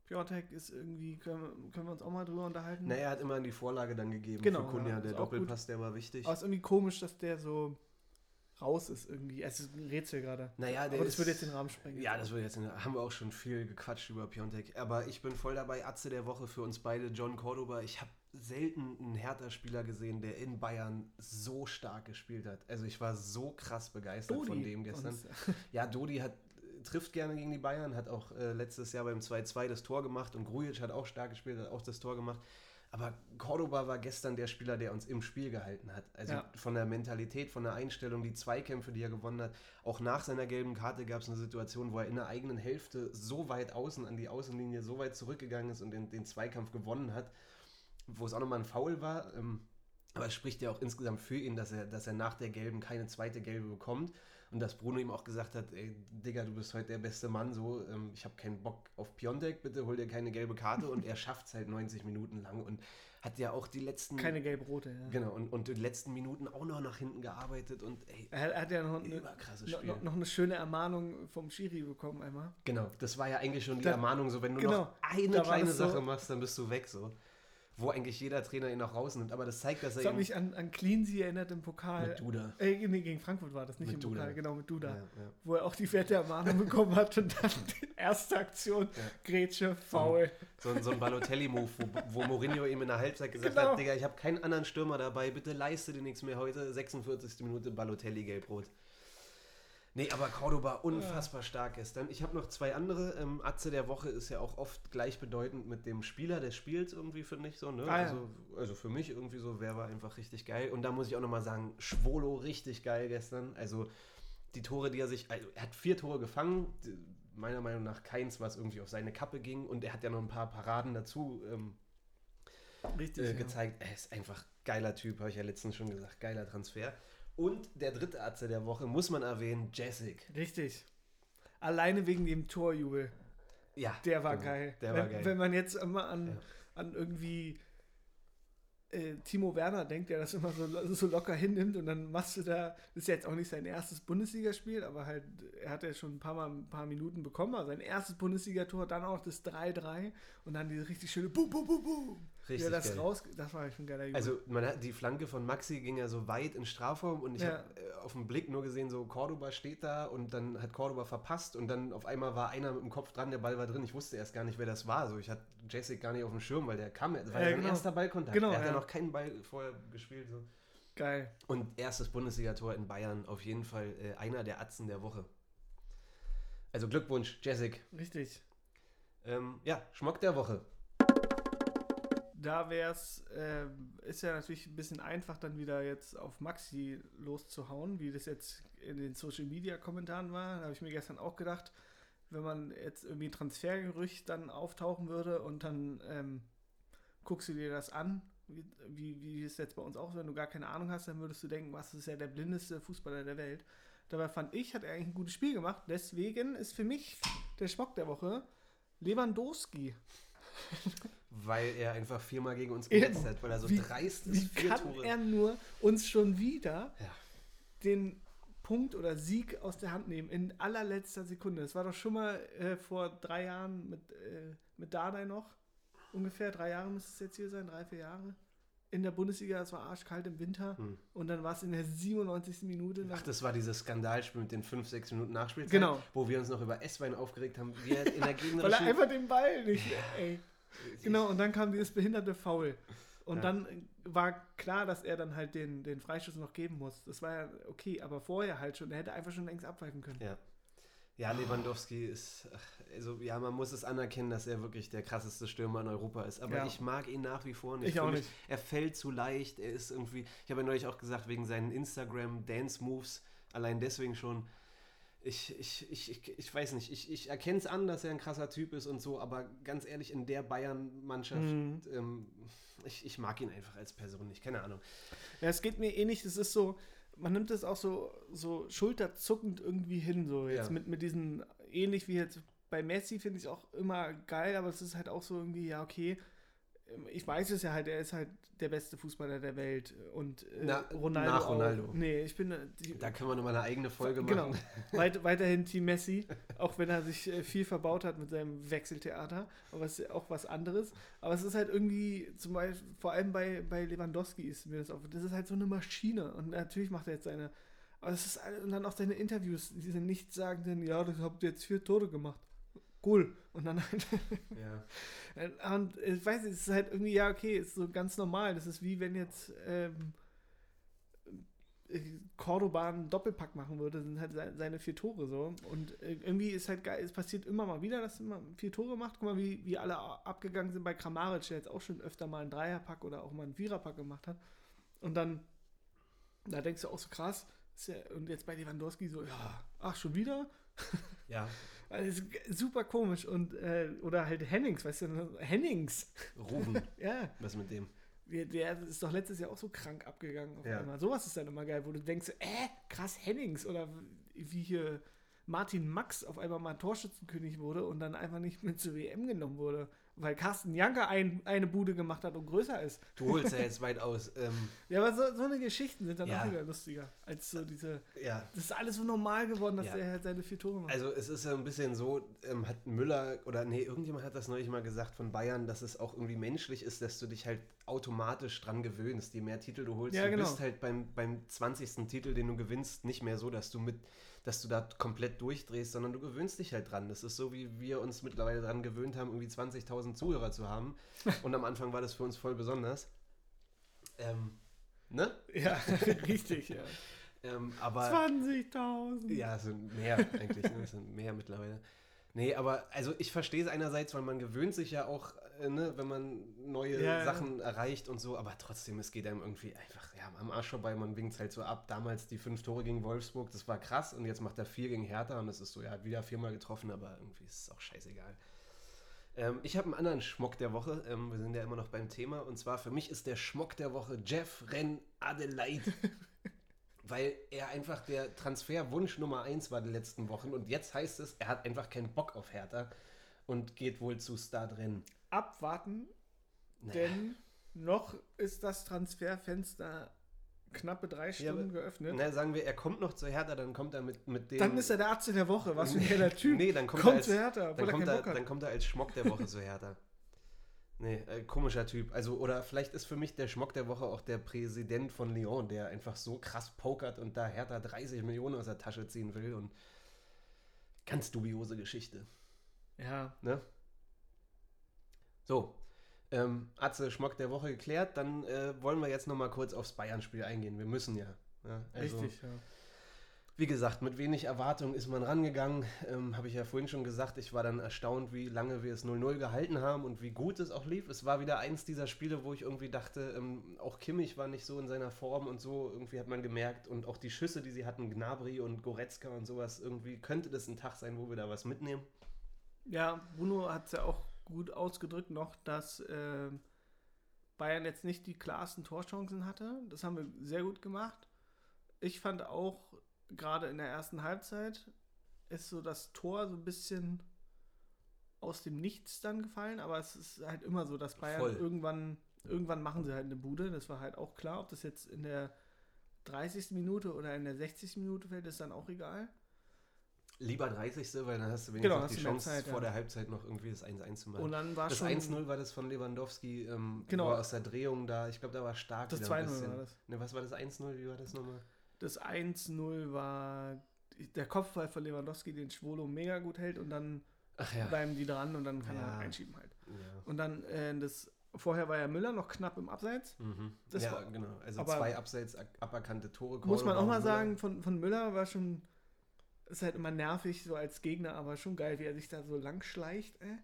Piontek ist irgendwie, können, wir- können wir uns auch mal drüber unterhalten. Na, er hat immer die Vorlage dann gegeben Genau, für Kunja. ja, der auch gut. Doppelpass, der war wichtig. Aber es ist irgendwie komisch, dass der so raus ist irgendwie. Es ist ein Rätsel gerade. Naja, der Aber das ist, würde jetzt den Rahmen sprengen. Ja, das würde jetzt, haben wir auch schon viel gequatscht über Piontek. Aber ich bin voll dabei. Atze der Woche für uns beide, John Cordoba. Ich habe selten einen Hertha-Spieler gesehen, der in Bayern so stark gespielt hat. Also ich war so krass begeistert Dodi von dem gestern. uns- Ja, Dodi hat, trifft gerne gegen die Bayern, hat auch äh, letztes Jahr beim 2-2 das Tor gemacht und Grujic hat auch stark gespielt, hat auch das Tor gemacht. Aber Cordoba war gestern der Spieler, der uns im Spiel gehalten hat. Also Ja. von der Mentalität, von der Einstellung, die Zweikämpfe, die er gewonnen hat. Auch nach seiner gelben Karte gab es eine Situation, wo er in der eigenen Hälfte so weit außen an die Außenlinie so weit zurückgegangen ist und den, den Zweikampf gewonnen hat, wo es auch nochmal ein Foul war. Ähm, aber es spricht ja auch insgesamt für ihn, dass er, dass er nach der gelben keine zweite gelbe bekommt. Und dass Bruno ihm auch gesagt hat, ey, Digga, du bist heute der beste Mann, so, ähm, ich habe keinen Bock auf Piontek, bitte hol dir keine gelbe Karte. Und er schafft es halt 90 Minuten lang und hat ja auch die letzten... Keine gelb-rote, ja. Genau, und, und die letzten Minuten auch noch nach hinten gearbeitet und ey, Er hat- ja noch eine, noch, noch, noch eine schöne Ermahnung vom Schiri bekommen einmal. Genau, das war ja eigentlich schon die Da- Ermahnung, so wenn du genau, noch eine kleine das so- Sache machst, dann bist du weg, so. Wo eigentlich jeder Trainer ihn noch rausnimmt, aber das zeigt, dass er Das hat mich an, an Cleansea erinnert im Pokal. mit Duda. Äh, nee, gegen Frankfurt war das, nicht Mit im Duda. Pokal, genau, mit Duda. Ja, ja. Wo er auch die fette Ermahnung bekommen hat und dann die erste Aktion, Ja. Grätsche, Foul. So, ein- so ein Balotelli-Move, wo, wo Mourinho ihm in der Halbzeit gesagt Genau. hat, Digga, ich habe keinen anderen Stürmer dabei, bitte leiste dir nichts mehr heute. 46. Minute Balotelli gelb-rot. Nee, aber Cordoba unfassbar stark gestern. Ich habe noch zwei andere. Ähm, Atze der Woche ist ja auch oft gleichbedeutend mit dem Spieler des Spiels irgendwie, finde ich so. Ne? Ah, ja. also, also für mich irgendwie so, wer war einfach richtig geil. Und da muss ich auch nochmal sagen, Schwolo richtig geil gestern. Also die Tore, die er sich, also er hat vier Tore gefangen. Meiner Meinung nach keins, was irgendwie auf seine Kappe ging. Und er hat ja noch ein paar Paraden dazu ähm, Richtig. äh, ja. gezeigt. Er ist einfach geiler Typ, habe ich ja letztens schon gesagt. Geiler Transfer. Und der dritte Atze der Woche muss man erwähnen, Jessic. Richtig. Alleine wegen dem Torjubel. Ja. Der war genau. geil. Der wenn, war geil. Wenn man jetzt immer an, Ja. an irgendwie äh, Timo Werner denkt, der das immer so, so locker hinnimmt und dann machst du da, das ist jetzt auch nicht sein erstes Bundesligaspiel, aber halt, er hat ja schon ein paar Mal ein paar Minuten bekommen, also sein erstes Bundesligator, dann auch das 3-3 und dann diese richtig schöne Boom, Boom, Boom, Boom. Richtig ja, das geil. raus, das war schon ein geiler Junge. Also man hat, die Flanke von Maxi ging ja so weit in Strafraum und ich Ja. habe äh, auf den Blick nur gesehen, so Cordoba steht da und dann hat Cordoba verpasst und dann auf einmal war einer mit dem Kopf dran, der Ball war drin. Ich wusste erst gar nicht, wer das war. So, ich hatte Jessic gar nicht auf dem Schirm, weil der kam, das war Ja, ja, sein genau. erster Ballkontakt. Genau, er hat ja ja. noch keinen Ball vorher gespielt. So. Geil. Und erstes Bundesligator in Bayern, auf jeden Fall äh, einer der Atzen der Woche. Also Glückwunsch, Jessic. Richtig. Ähm, ja, Schmock der Woche. Da wäre es, ähm, ist ja natürlich ein bisschen einfach, dann wieder jetzt auf Maxi loszuhauen, wie das jetzt in den Social Media Kommentaren war. Da habe ich mir gestern auch gedacht, wenn man jetzt irgendwie ein Transfergerücht dann auftauchen würde und dann ähm, guckst du dir das an, wie, wie, wie es jetzt bei uns auch wenn du gar keine Ahnung hast, dann würdest du denken, was ist ja der blindeste Fußballer der Welt. Dabei fand ich, hat er eigentlich ein gutes Spiel gemacht. Deswegen ist für mich der Schmock der Woche Lewandowski. Weil er einfach viermal gegen uns gehetzt hat, weil er so Wie- dreist ist. Wie kann Tore. er nur uns schon wieder Ja. den Punkt oder Sieg aus der Hand nehmen in allerletzter Sekunde? Das war doch schon mal äh, vor drei Jahren mit, äh, mit Dardai noch. Ungefähr drei Jahre müsste es jetzt hier sein, drei, vier Jahre. In der Bundesliga, es war arschkalt im Winter. Hm. Und dann war es in der 97. Minute. Ach, das war dieses Skandalspiel mit den 5, 6 Minuten Nachspielzeit, Genau. wo wir uns noch über S-Wein aufgeregt haben, wie er in der weil er gegnerischen... einfach den Ball nicht. Ey. Genau, und dann kam dieses behinderte Foul. Und Ja. dann war klar, dass er dann halt den, den Freischuss noch geben muss. Das war ja okay, aber vorher halt schon. Er hätte einfach schon längst abpfeifen können. Ja. Ja, Lewandowski ist, also ja, man muss es anerkennen, dass er wirklich der krasseste Stürmer in Europa ist. Aber Ja. ich mag ihn nach wie vor nicht. Ich auch mich- nicht. Er fällt zu leicht, er ist irgendwie, ich habe ja neulich auch gesagt, wegen seinen Instagram-Dance-Moves, allein deswegen schon, ich, ich, ich, ich, ich weiß nicht, ich, ich erkenne es an, dass er ein krasser Typ ist und so, aber ganz ehrlich, in der Bayern-Mannschaft, Mhm. ähm, ich, ich mag ihn einfach als Person nicht, keine Ahnung. Ja, es geht mir ähnlich. Es ist so, man nimmt es auch so, so schulterzuckend irgendwie hin. So jetzt Ja. mit, mit diesen, ähnlich wie jetzt bei Messi, finde ich es auch immer geil, aber es ist halt auch so irgendwie, ja, okay. Ähm, Ich weiß es ja halt, er ist halt der beste Fußballer der Welt und äh, Na, Ronaldo. nach Ronaldo. Auch. Nee, ich bin äh, die, Da können wir nochmal eine eigene Folge genau, machen. weit, weiterhin Team Messi, auch wenn er sich äh, viel verbaut hat mit seinem Wechseltheater, aber es ist auch was anderes. Aber es ist halt irgendwie, zum Beispiel, vor allem bei, bei Lewandowski ist mir das auf, das ist halt so eine Maschine und natürlich macht er jetzt seine, aber es ist, und dann auch seine Interviews, diese nichtssagenden, ja, das habt ihr jetzt vier Tore gemacht. Cool. Und dann halt, Ja. und ich weiß nicht, es ist halt irgendwie, ja, okay, ist so ganz normal. Das ist wie wenn jetzt ähm, äh, Cordoba einen Doppelpack machen würde, sind halt se- seine vier Tore so. Und äh, irgendwie ist halt geil, es passiert immer mal wieder, dass immer vier Tore macht. Guck mal, wie, wie alle abgegangen sind bei Kramaric, der jetzt auch schon öfter mal einen Dreierpack oder auch mal einen Viererpack gemacht hat. Und dann, da denkst du auch so krass. Ja, und jetzt bei Lewandowski so, ja, ach, schon wieder? Ja. Also, ist super komisch. Und, äh, oder halt Hennings, weißt du, Hennings. Ruben, Ja, was mit dem? der, der ist doch letztes Jahr auch so krank abgegangen auf Ja. einmal. Sowas ist dann immer geil, wo du denkst, äh, krass, Hennings. Oder wie hier Martin Max auf einmal mal Torschützenkönig wurde und dann einfach nicht mit zur WM genommen wurde. Weil Carsten Janke ein, eine Bude gemacht hat und größer ist. Du holst ja jetzt weit aus. Ähm, Ja, aber so, so eine Geschichten sind dann Ja. auch wieder lustiger. Als so diese. ja, Das ist alles so normal geworden, dass Ja. er halt seine vier Tore macht. Also es ist ja ein bisschen so, ähm, hat Müller oder nee, irgendjemand hat das neulich mal gesagt von Bayern, dass es auch irgendwie menschlich ist, dass du dich halt automatisch dran gewöhnst. Je mehr Titel du holst, Ja, du genau. bist halt beim, beim 20. Titel, den du gewinnst, nicht mehr so, dass du mit, dass du da komplett durchdrehst, sondern du gewöhnst dich halt dran. Das ist so, wie wir uns mittlerweile dran gewöhnt haben, irgendwie 20.000 Zuhörer zu haben. Und am Anfang war das für uns voll besonders. Ähm, ne? ja, richtig, ja. Ähm, aber 20.000. Ja, es sind mehr eigentlich, ne? es sind mehr mittlerweile. Nee, aber also ich verstehe es einerseits, weil man gewöhnt sich ja auch, äh, ne, wenn man neue Ja, ja. Sachen erreicht und so, aber trotzdem, es geht einem irgendwie einfach ja, am Arsch vorbei, man winkt es halt so ab. Damals die fünf Tore gegen Wolfsburg, das war krass und jetzt macht er vier gegen Hertha und es ist so, er hat wieder viermal getroffen, aber irgendwie ist es auch scheißegal. Ähm, ich habe einen anderen Schmock der Woche, ähm, wir sind ja immer noch beim Thema und zwar für mich ist der Schmock der Woche Jeff Ren Adelaide weil er einfach der Transferwunsch Nummer eins war die letzten Wochen und jetzt heißt es, er hat einfach keinen Bock auf Hertha und geht wohl zu Stadrennen. Abwarten, Naja. denn noch ist das Transferfenster knappe drei Stunden aber- geöffnet. Na, sagen wir, er kommt noch zu Hertha, dann kommt er mit, mit dem. Dann ist er der Arzt in der Woche. Was für ein geiler Typ. Nee, dann kommt, kommt er als, zu Hertha, dann, kommt er, dann kommt er als Schmock der Woche zu Hertha. Nee, äh, komischer Typ. Also, oder vielleicht ist für mich der Schmock der Woche auch der Präsident von Lyon, der einfach so krass pokert und da Hertha 30 Millionen aus der Tasche ziehen will und ganz dubiose Geschichte. Ja, Ne? So, ähm, Atze Schmock der Woche geklärt, dann äh, wollen wir jetzt nochmal kurz aufs Bayern-Spiel eingehen. Wir müssen ja. ja also, richtig. Ja. Wie gesagt, mit wenig Erwartung ist man rangegangen. Ähm, Habe ich ja vorhin schon gesagt. Ich war dann erstaunt, wie lange wir es 0-0 gehalten haben und wie gut es auch lief. Es war wieder eins dieser Spiele, wo ich irgendwie dachte, ähm, auch Kimmich war nicht so in seiner Form und so. Irgendwie hat man gemerkt. Und auch die Schüsse, die sie hatten, Gnabry und Goretzka und sowas, irgendwie könnte das ein Tag sein, wo wir da was mitnehmen. Ja, Bruno hat es ja auch gut ausgedrückt noch, dass äh, Bayern jetzt nicht die klarsten Torchancen hatte. Das haben wir sehr gut gemacht. Ich fand auch, gerade in der ersten Halbzeit, ist so das Tor so ein bisschen aus dem Nichts dann gefallen, aber es ist halt immer so, dass Bayern Voll. irgendwann, irgendwann machen sie halt eine Bude. Das war halt auch klar, ob das jetzt in der 30. Minute oder in der 60. Minute fällt, ist dann auch egal. Lieber 30. weil dann hast du wenigstens Genau, noch hast die Chance, Zeit, vor ja. der Halbzeit noch irgendwie das 1-1 zu machen. Und dann war das schon 1-0 war das von Lewandowski, ähm, Genau. aus der Drehung da, ich glaube, da war stark. das wieder ein 2-0 bisschen. war das. Ne, was war das 1-0? Wie war das nochmal? Das 1-0 war der Kopfball von Lewandowski, den Schwolo mega gut hält und dann ja. bleiben die dran und dann kann Ja. er einschieben halt. ja. Und dann äh, das vorher war ja Müller noch knapp im Abseits. Mhm. Das ja, war- genau. Also zwei abseits aberkannte Tore. Muss man auch mal Müller. sagen, von, von Müller war schon, ist halt immer nervig so als Gegner, aber schon geil, wie er sich da so lang schleicht, ey.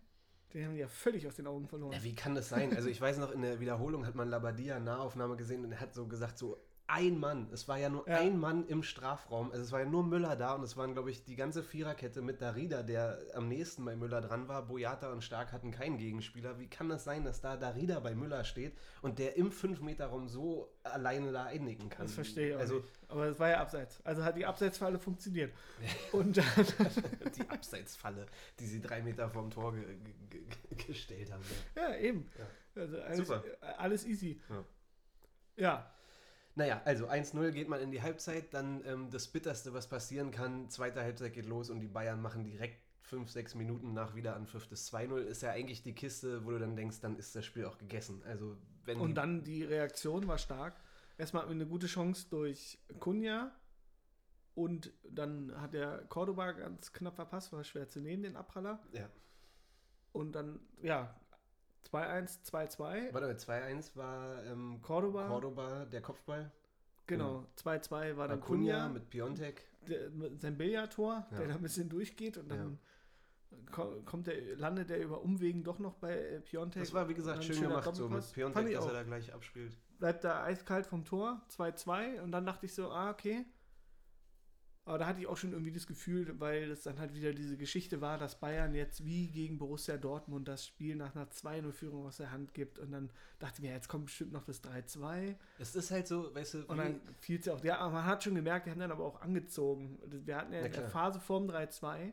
Den haben die ja völlig aus den Augen verloren. Ja, wie kann das sein? Also ich weiß noch, in der Wiederholung hat man Labadia Nahaufnahme gesehen und er hat so gesagt, so ein Mann, es war ja nur Ja. ein Mann im Strafraum, also es war ja nur Müller da und es waren, glaube ich, die ganze Viererkette mit Darida, der am nächsten bei Müller dran war. Boyata und Stark hatten keinen Gegenspieler. Wie kann das sein, dass da Darida bei Müller steht und der im 5-Meter-Raum so alleine da einnicken kann? das verstehe ich Also nicht. Aber es war ja Abseits. Also hat die Abseitsfalle funktioniert. Und die Abseitsfalle, die sie drei Meter vom Tor ge ge ge gestellt haben. Ja. ja, eben. Also alles, Super. alles easy. Ja. Ja. Naja, also 1-0 geht man in die Halbzeit, dann ähm, das Bitterste, was passieren kann, zweite Halbzeit geht los und die Bayern machen direkt 5, 6 Minuten nach Wiederanpfiff das 2-0, ist ja eigentlich die Kiste, wo du dann denkst, dann ist das Spiel auch gegessen. Also wenn Und dann die Reaktion war stark. Erstmal hatten wir eine gute Chance durch Kunja und dann hat der Cordoba ganz knapp verpasst, war schwer zu nehmen, den Abpraller. ja, Und dann, ja, 2-1, 2-2. warte mal, 2-1 war ähm, Cordoba, Cordoba, der Kopfball. genau. 2-2 war dann Acuna Kunja, mit Piontek. der, mit sein Billardtor, Ja. der da ein bisschen durchgeht und dann ko- kommt der, landet der über Umwegen doch noch bei äh, Piontek. Das war, wie gesagt, Dann schön gemacht, so Doppelpass. mit Piontek, dass er da gleich abspielt. bleibt da eiskalt vom Tor, 2-2 und dann dachte ich so, ah, okay. Aber da hatte ich auch schon irgendwie das Gefühl, weil das dann halt wieder diese Geschichte war, dass Bayern jetzt wie gegen Borussia Dortmund das Spiel nach einer 2-0-Führung aus der Hand gibt und dann dachte ich mir, jetzt kommt bestimmt noch das 3-2 Es ist halt so, weißt du, und dann fiel es ja auch, ja, aber man hat schon gemerkt, die haben dann aber auch angezogen. Wir hatten ja in der. Phase vorm 3-2,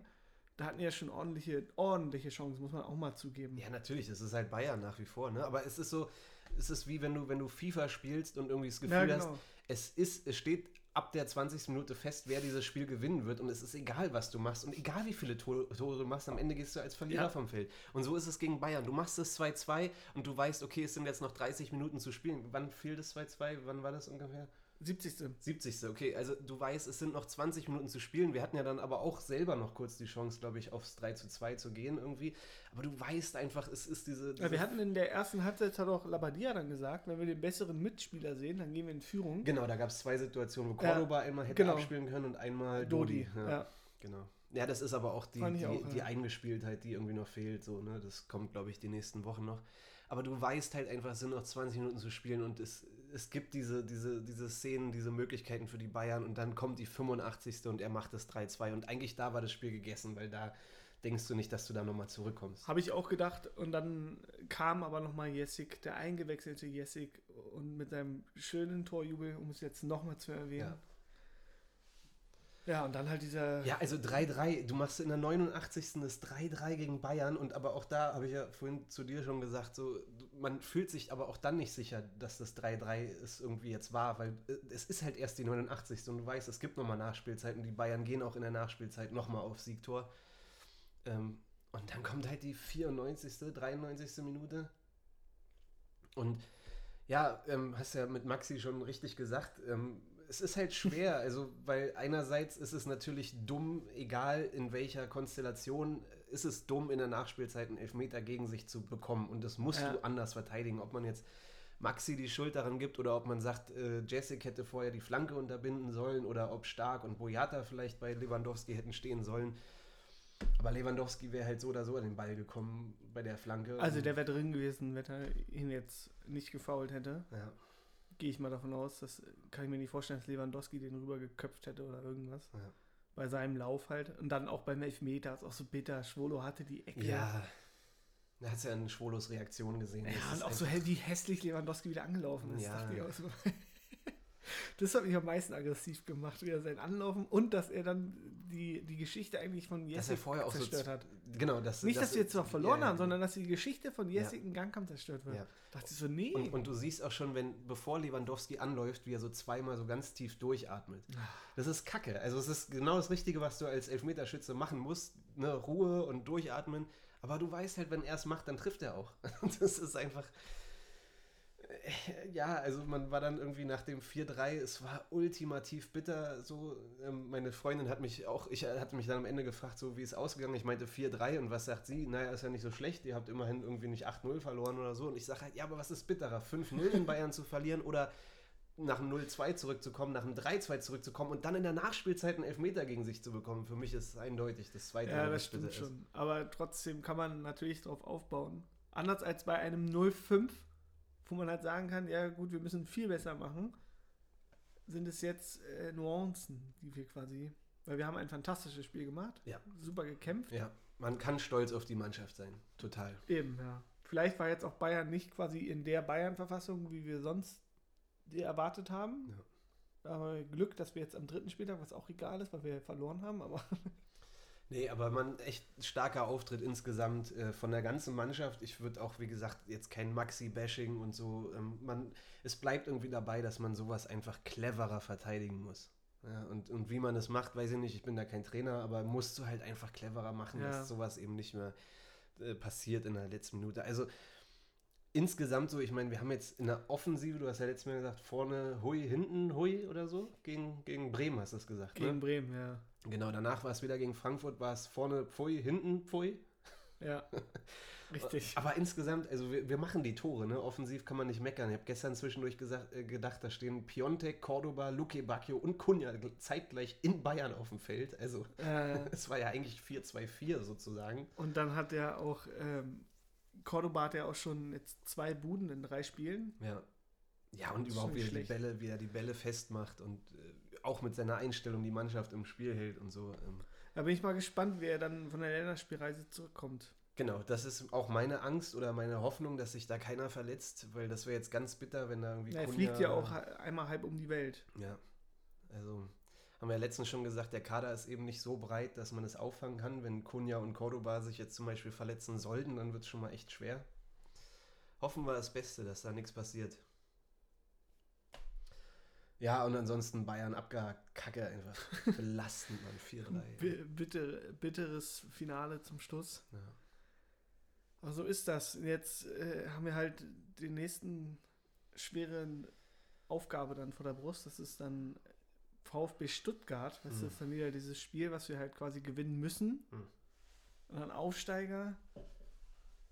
da hatten ja schon ordentliche, ordentliche Chancen, muss man auch mal zugeben. Ja, natürlich, es ist halt Bayern nach wie vor, ne? Aber es ist so, es ist wie wenn du, wenn du FIFA spielst und irgendwie das Gefühl Ja, hast, genau. es ist, es steht ab der 20. Minute fest, wer dieses Spiel gewinnen wird und es ist egal, was du machst und egal wie viele Tore, Tore du machst, am Ende gehst du als Verlierer Ja. vom Feld. Und so ist es gegen Bayern. Du machst es 2-2 und du weißt, okay, es sind jetzt noch 30 Minuten zu spielen. Wann fiel das 2-2? Wann war das ungefähr? 70. 70. Okay, also du weißt, es sind noch 20 Minuten zu spielen. Wir hatten ja dann aber auch selber noch kurz die Chance, glaube ich, aufs 3 zu 2 zu gehen irgendwie. Aber du weißt einfach, es ist diese. diese Ja, wir hatten in der ersten Halbzeit, hat auch Labadia dann gesagt, wenn wir den besseren Mitspieler sehen, dann gehen wir in Führung. Genau, da gab es zwei Situationen, wo Ja, Cordoba einmal hätte genau. abspielen können und einmal Dodi. Dodi, Ja, ja. Genau. Ja, das ist aber auch die, die, auch, die ja. Eingespieltheit, die irgendwie noch fehlt. So, ne? Das kommt, glaube ich, die nächsten Wochen noch. Aber du weißt halt einfach, es sind noch 20 Minuten zu spielen und es, es gibt diese, diese, diese Szenen, diese Möglichkeiten für die Bayern und dann kommt die 85. und er macht das 3-2 und eigentlich da war das Spiel gegessen, weil da denkst du nicht, dass du da nochmal zurückkommst. Habe ich auch gedacht. Und dann kam aber nochmal Jessik, der eingewechselte Jessik und mit seinem schönen Torjubel, um es jetzt nochmal zu erwähnen. Ja, und dann halt dieser. Ja, also 3-3, du machst in der 89. das 3-3 gegen Bayern und aber auch da habe ich ja vorhin zu dir schon gesagt, so man fühlt sich aber auch dann nicht sicher, dass das 3-3 es irgendwie jetzt war, weil äh, es ist halt erst die 89. und du weißt, es gibt nochmal Nachspielzeit und die Bayern gehen auch in der Nachspielzeit nochmal auf Siegtor. Ähm, und dann kommt halt die 94., 93. Minute. Und ja, ähm, hast ja mit Maxi schon richtig gesagt, ähm, es ist halt schwer, also weil einerseits ist es natürlich dumm, egal in welcher Konstellation, ist es dumm, in der Nachspielzeit einen Elfmeter gegen sich zu bekommen und das musst Ja. du anders verteidigen, ob man jetzt Maxi die Schuld daran gibt oder ob man sagt, äh, Jessic hätte vorher die Flanke unterbinden sollen oder ob Stark und Boyata vielleicht bei Lewandowski hätten stehen sollen. Aber Lewandowski wäre halt so oder so an den Ball gekommen bei der Flanke. Also der wäre drin gewesen, wenn er ihn jetzt nicht gefault hätte. ja, Gehe ich mal davon aus. Das kann ich mir nicht vorstellen, dass Lewandowski den rübergeköpft hätte oder irgendwas. Ja. Bei seinem Lauf halt. Und dann auch beim Elfmeter. Ist auch so bitter. Schwolo hatte die Ecke. ja. Da hast du ja eine Schwolos Reaktion gesehen. Ja, und auch so hell, wie hässlich Lewandowski wieder angelaufen ist, Ja. dachte ich auch so. Das hat mich am meisten aggressiv gemacht, wie er sein Anlaufen und dass er dann die, die Geschichte eigentlich von dass Jessic er vorher auch so zerstört hat. Genau, das, Nicht, dass sie jetzt noch verloren ja, haben, sondern dass die Geschichte von Ja. Jessic in Gangkampf zerstört wird. Ja. Dachte ich so, nee. Und, und du siehst auch schon, wenn, bevor Lewandowski anläuft, wie er so zweimal so ganz tief durchatmet. Ah. Das ist Kacke. Also es ist genau das Richtige, was du als Elfmeterschütze machen musst. Ne? Ruhe und durchatmen. Aber du weißt halt, wenn er es macht, dann trifft er auch. Das ist einfach. Äh, Ja, also man war dann irgendwie nach dem 4-3, es war ultimativ bitter. So, ähm, meine Freundin hat mich auch, ich hatte mich dann am Ende gefragt, so wie ist ausgegangen. Ich meinte 4-3 und was sagt sie? Naja, ist ja nicht so schlecht, ihr habt immerhin irgendwie nicht 8-0 verloren oder so. Und ich sage halt, ja, aber was ist bitterer? 5-0 in Bayern zu verlieren oder nach dem 0-2 zurückzukommen, nach dem 3-2 zurückzukommen und dann in der Nachspielzeit einen Elfmeter gegen sich zu bekommen? Für mich ist es eindeutig das zweite. ja, das stimmt ist. schon. Aber trotzdem kann man natürlich drauf aufbauen. Anders als bei einem 0-5, wo man halt sagen kann, ja gut, wir müssen viel besser machen, sind es jetzt äh, Nuancen, die wir quasi, weil wir haben ein fantastisches Spiel gemacht, Ja. super gekämpft. Ja, man kann stolz auf die Mannschaft sein. Total. Eben, ja. Vielleicht war jetzt auch Bayern nicht quasi in der Bayern-Verfassung, wie wir sonst die erwartet haben. Aber Glück, dass wir jetzt am dritten Spieltag, was auch egal ist, weil wir verloren haben, aber Nee, aber man, echt starker Auftritt insgesamt äh, von der ganzen Mannschaft. Ich würde auch, wie gesagt, jetzt kein Maxi-Bashing und so. Ähm, man, es bleibt irgendwie dabei, dass man sowas einfach cleverer verteidigen muss. Ja, und, und wie man es macht, weiß ich nicht, ich bin da kein Trainer, aber musst du halt einfach cleverer machen, Ja. dass sowas eben nicht mehr äh, passiert in der letzten Minute. Also insgesamt so, ich meine, wir haben jetzt in der Offensive, du hast ja letztes Mal gesagt, vorne Hui, hinten Hui oder so, gegen, gegen Bremen hast du es gesagt. gegen Ne? Bremen, ja. Genau, danach war es wieder gegen Frankfurt, war es vorne Pfui, hinten Pfui. Ja, richtig. Aber insgesamt, also wir, wir machen die Tore, ne? Offensiv kann man nicht meckern. Ich habe gestern zwischendurch gesagt, äh, gedacht, da stehen Piontek, Cordoba, Luque Bacchio und Kunja gl- zeitgleich in Bayern auf dem Feld. Also Äh, es war ja eigentlich 4-2-4 sozusagen. und dann hat er auch, ähm, Cordoba hat ja auch schon jetzt zwei Buden in drei Spielen. Ja. Ja, und überhaupt schon wie er, nicht die. Bälle, wie er die Bälle festmacht und äh, auch mit seiner Einstellung die Mannschaft im Spiel hält und so. Ähm. Da bin ich mal gespannt, wie er dann von der Länderspielreise zurückkommt. Genau, das ist auch meine Angst oder meine Hoffnung, dass sich da keiner verletzt, weil das wäre jetzt ganz bitter, wenn da irgendwie. Er Kunja- fliegt ja auch einmal halb um die Welt. Ja, also haben wir ja letztens schon gesagt, der Kader ist eben nicht so breit, dass man es auffangen kann. Wenn Kunja und Cordoba sich jetzt zum Beispiel verletzen sollten, dann wird es schon mal echt schwer. Hoffen wir das Beste, dass da nichts passiert. Ja, und ansonsten Bayern abgehakt. Kacke einfach. Belastend, Mann. 4-3. B bitter, bitteres Finale zum Schluss. Ja. Aber so ist das. Jetzt äh, haben wir halt den nächsten schweren Aufgabe dann vor der Brust. Das ist dann VfB Stuttgart. Das Mhm. ist dann wieder dieses Spiel, was wir halt quasi gewinnen müssen. Mhm. Und dann Aufsteiger,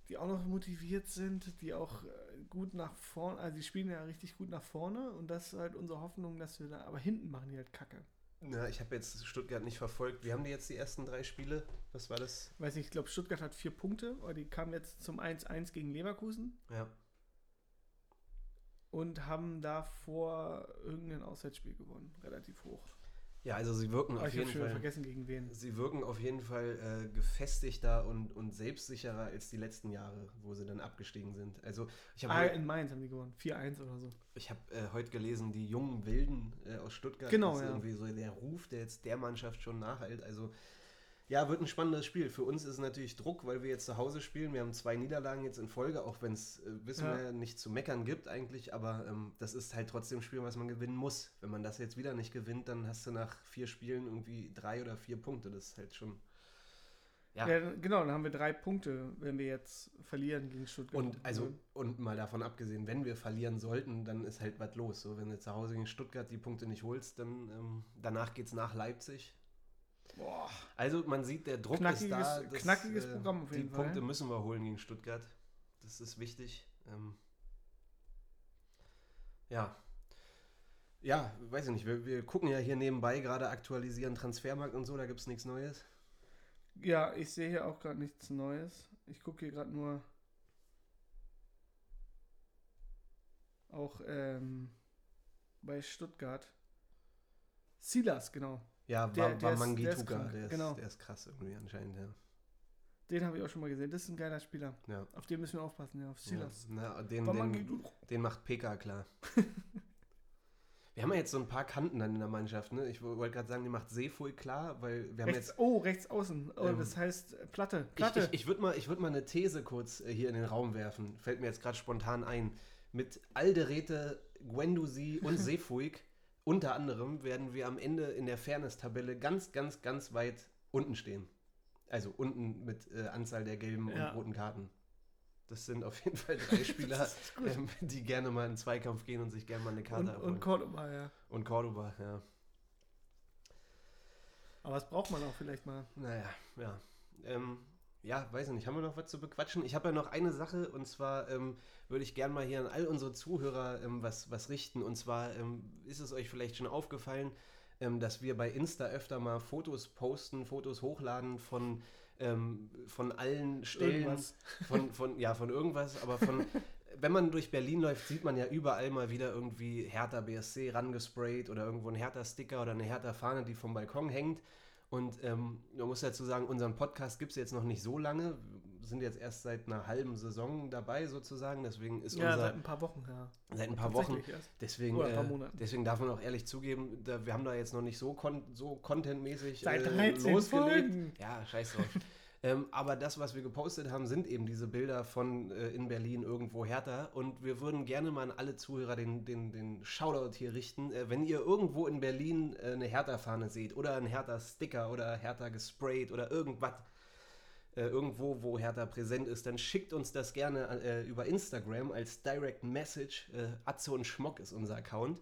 die auch noch motiviert sind, die auch äh, gut nach vorne, also die spielen ja richtig gut nach vorne. Und das ist halt unsere Hoffnung, dass wir da, aber hinten machen die halt Kacke. Ja, ich habe jetzt Stuttgart nicht verfolgt. Wie haben die jetzt die ersten drei Spiele? Was war das? Weiß nicht, ich glaube, Stuttgart hat vier Punkte, aber die kamen jetzt zum 1-1 gegen Leverkusen. Ja. und haben davor irgendein Auswärtsspiel gewonnen, relativ hoch. Ja, also sie wirken Aber auf ich habe jeden schon Fall. vergessen, gegen wen. Sie wirken auf jeden Fall äh, gefestigter und, und selbstsicherer als die letzten Jahre, wo sie dann abgestiegen sind. Also ich habe Ah, in Mainz haben die gewonnen. 4-1 oder so. ich hab, äh, heute gelesen, die jungen Wilden äh, aus Stuttgart. Genau, das ist ja. irgendwie so der Ruf, der jetzt der Mannschaft schon nachhält. Also ja, wird ein spannendes Spiel. Für uns ist es natürlich Druck, weil wir jetzt zu Hause spielen. Wir haben zwei Niederlagen jetzt in Folge, auch wenn es, äh, wissen Ja. wir ja, nicht zu meckern gibt eigentlich. Aber ähm, das ist halt trotzdem ein Spiel, was man gewinnen muss. Wenn man das jetzt wieder nicht gewinnt, dann hast du nach vier Spielen irgendwie drei oder vier Punkte. Das ist halt schon. Ja. Ja. genau, dann haben wir drei Punkte, wenn wir jetzt verlieren gegen Stuttgart. Und also, und mal davon abgesehen, wenn wir verlieren sollten, dann ist halt was los. So, wenn du zu Hause gegen Stuttgart die Punkte nicht holst, dann ähm, danach geht's nach Leipzig. Boah, Also man sieht, der Druck Knackiges- ist da. äh, knackiges Programm auf jeden die Fall. Punkte müssen wir holen gegen Stuttgart. Das ist wichtig. Ähm, ja. Ja, weiß ich nicht. Wir, wir gucken ja hier nebenbei gerade aktualisieren Transfermarkt und so, da gibt es nichts Neues. ja, ich sehe hier auch gerade nichts Neues. Ich gucke hier gerade nur auch ähm, bei Stuttgart. Silas, genau. Ja, Der- war, der ist- der ist krank, der ist, genau. der ist krass irgendwie anscheinend, ja. Den habe ich auch schon mal gesehen. Das ist ein geiler Spieler. ja. Auf den müssen wir aufpassen, ja, auf Silas. Ja, na, den, den, den macht PK klar. wir haben ja jetzt so ein paar Kanten dann in der Mannschaft. Ne? Ich wollte gerade sagen, die macht Seefui klar, weil wir haben Rechts, jetzt. oh, rechts außen. Oh, Ähm, das heißt äh, Platte. Ich, Platte. ich, ich würde mal, ich würd mal eine These kurz äh, hier in den Raum werfen. Fällt mir jetzt gerade spontan ein. Mit Alderete, Gwendusi und Seefuig unter anderem werden wir am Ende in der Fairness-Tabelle ganz, ganz, ganz weit unten stehen. Also unten mit äh, Anzahl der gelben Ja. und roten Karten. Das sind auf jeden Fall drei Spieler, ähm, die gerne mal in den Zweikampf gehen und sich gerne mal eine Karte und, abholen. und Cordoba, ja. Und Cordoba, ja. Aber das braucht man auch vielleicht mal. Naja, ja. Ähm, ja, weiß ich nicht. Haben wir noch was zu bequatschen? Ich habe ja noch eine Sache und zwar ähm, würde ich gerne mal hier an all unsere Zuhörer ähm, was, was richten. Und zwar ähm, ist es euch vielleicht schon aufgefallen, ähm, dass wir bei Insta öfter mal Fotos posten, Fotos hochladen von, ähm, von allen Stellen. Irgendwas. Von, von, ja, von irgendwas, aber von. Wenn man durch Berlin läuft, sieht man ja überall mal wieder irgendwie Hertha BSC rangesprayt oder irgendwo ein Hertha-Sticker oder eine Hertha-Fahne, die vom Balkon hängt. Und ähm, man muss dazu sagen, unseren Podcast gibt es jetzt noch nicht so lange. Wir sind jetzt erst seit einer halben Saison dabei sozusagen. Deswegen ist Ja, unser seit ein paar Wochen, ja. seit ein paar Wochen. Erst. Deswegen, Oder ein paar äh, Monaten. deswegen darf man auch ehrlich zugeben, da, wir haben da jetzt noch nicht so, kon so contentmäßig Seit äh, 13 losgelegt. Folgen. Ja, scheiß drauf. Ähm, aber das, was wir gepostet haben, sind eben diese Bilder von äh, in Berlin irgendwo Hertha. Und wir würden gerne mal an alle Zuhörer den, den, den Shoutout hier richten. Äh, wenn ihr irgendwo in Berlin äh, eine Hertha-Fahne seht oder einen Hertha-Sticker oder Hertha gesprayt oder irgendwas, äh, irgendwo, wo Hertha präsent ist, dann schickt uns das gerne äh, über Instagram als Direct Message. Äh, Atze und Schmock ist unser Account.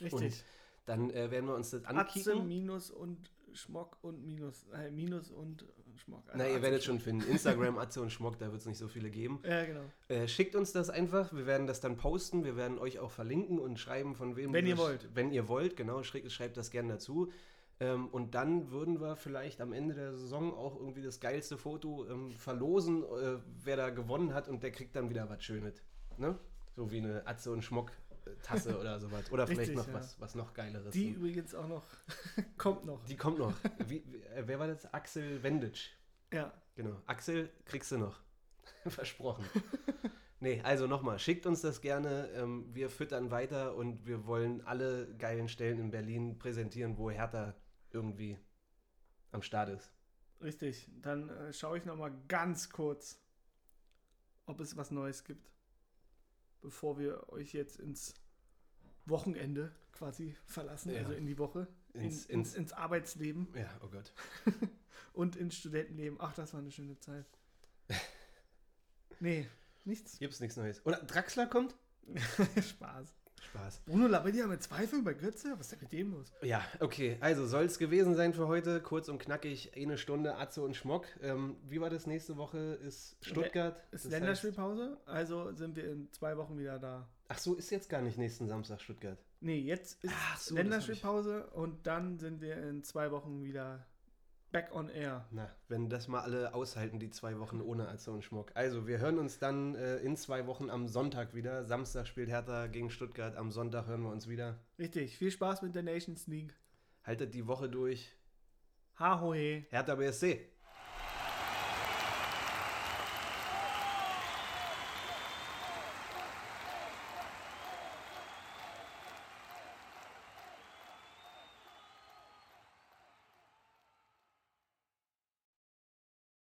Richtig. Dann äh, werden wir uns das Atze, ankicken. Minus und Schmock und Minus. Äh, Minus und Schmock. Also Na, ihr Atze, werdet schon finden. Instagram, Atze und Schmock, da wird es nicht so viele geben. Ja, genau. Äh, schickt uns das einfach. Wir werden das dann posten. Wir werden euch auch verlinken und schreiben, von wem Wenn ihr wollt. Wenn ihr wollt, genau. Schreibt, schreibt das gerne dazu. Ähm, und dann würden wir vielleicht am Ende der Saison auch irgendwie das geilste Foto ähm, verlosen, äh, wer da gewonnen hat. Und der kriegt dann wieder was Schönes. Ne? So wie eine Atze und Schmock. Tasse oder sowas. Oder vielleicht Richtig, noch ja. was, was noch geileres. Die übrigens auch noch. kommt noch. Die kommt noch. Wie, äh, wer war das? Axel Wenditsch. Ja. Genau. Axel, kriegst du noch. Versprochen. nee, also nochmal, schickt uns das gerne. Ähm, wir füttern weiter und wir wollen alle geilen Stellen in Berlin präsentieren, wo Hertha irgendwie am Start ist. Richtig. Dann äh, schaue ich noch mal ganz kurz, ob es was Neues gibt, bevor wir euch jetzt ins Wochenende quasi verlassen, Ja. also in die Woche, Ins- in, ins, ins- Arbeitsleben Ja, oh Gott. und ins Studentenleben. Ach, das war eine schöne Zeit. Nee, nichts. Gibt's nichts Neues. Oder Draxler kommt? Spaß. Spaß. Bruno Labbadia mit Zweifel bei Götze? Was ist denn mit dem los? Ja, okay. Also soll es gewesen sein für heute. Kurz und knackig, eine Stunde Atze und Schmock. Ähm, wie war das nächste Woche? Ist Stuttgart. Ist Das Länderspielpause, also sind wir in zwei Wochen wieder da. Heißt, ach so, ist jetzt gar nicht nächsten Samstag Stuttgart. Nee, jetzt ist so, Länderspielpause und dann sind wir in zwei Wochen wieder back on air. Na, wenn das mal alle aushalten, die zwei Wochen ohne Atze und Schmuck. Also, wir hören uns dann äh, in zwei Wochen am Sonntag wieder. Samstag spielt Hertha gegen Stuttgart. Am Sonntag hören wir uns wieder. Richtig, viel Spaß mit der Nations League. Haltet die Woche durch. Hahohe. Hertha BSC.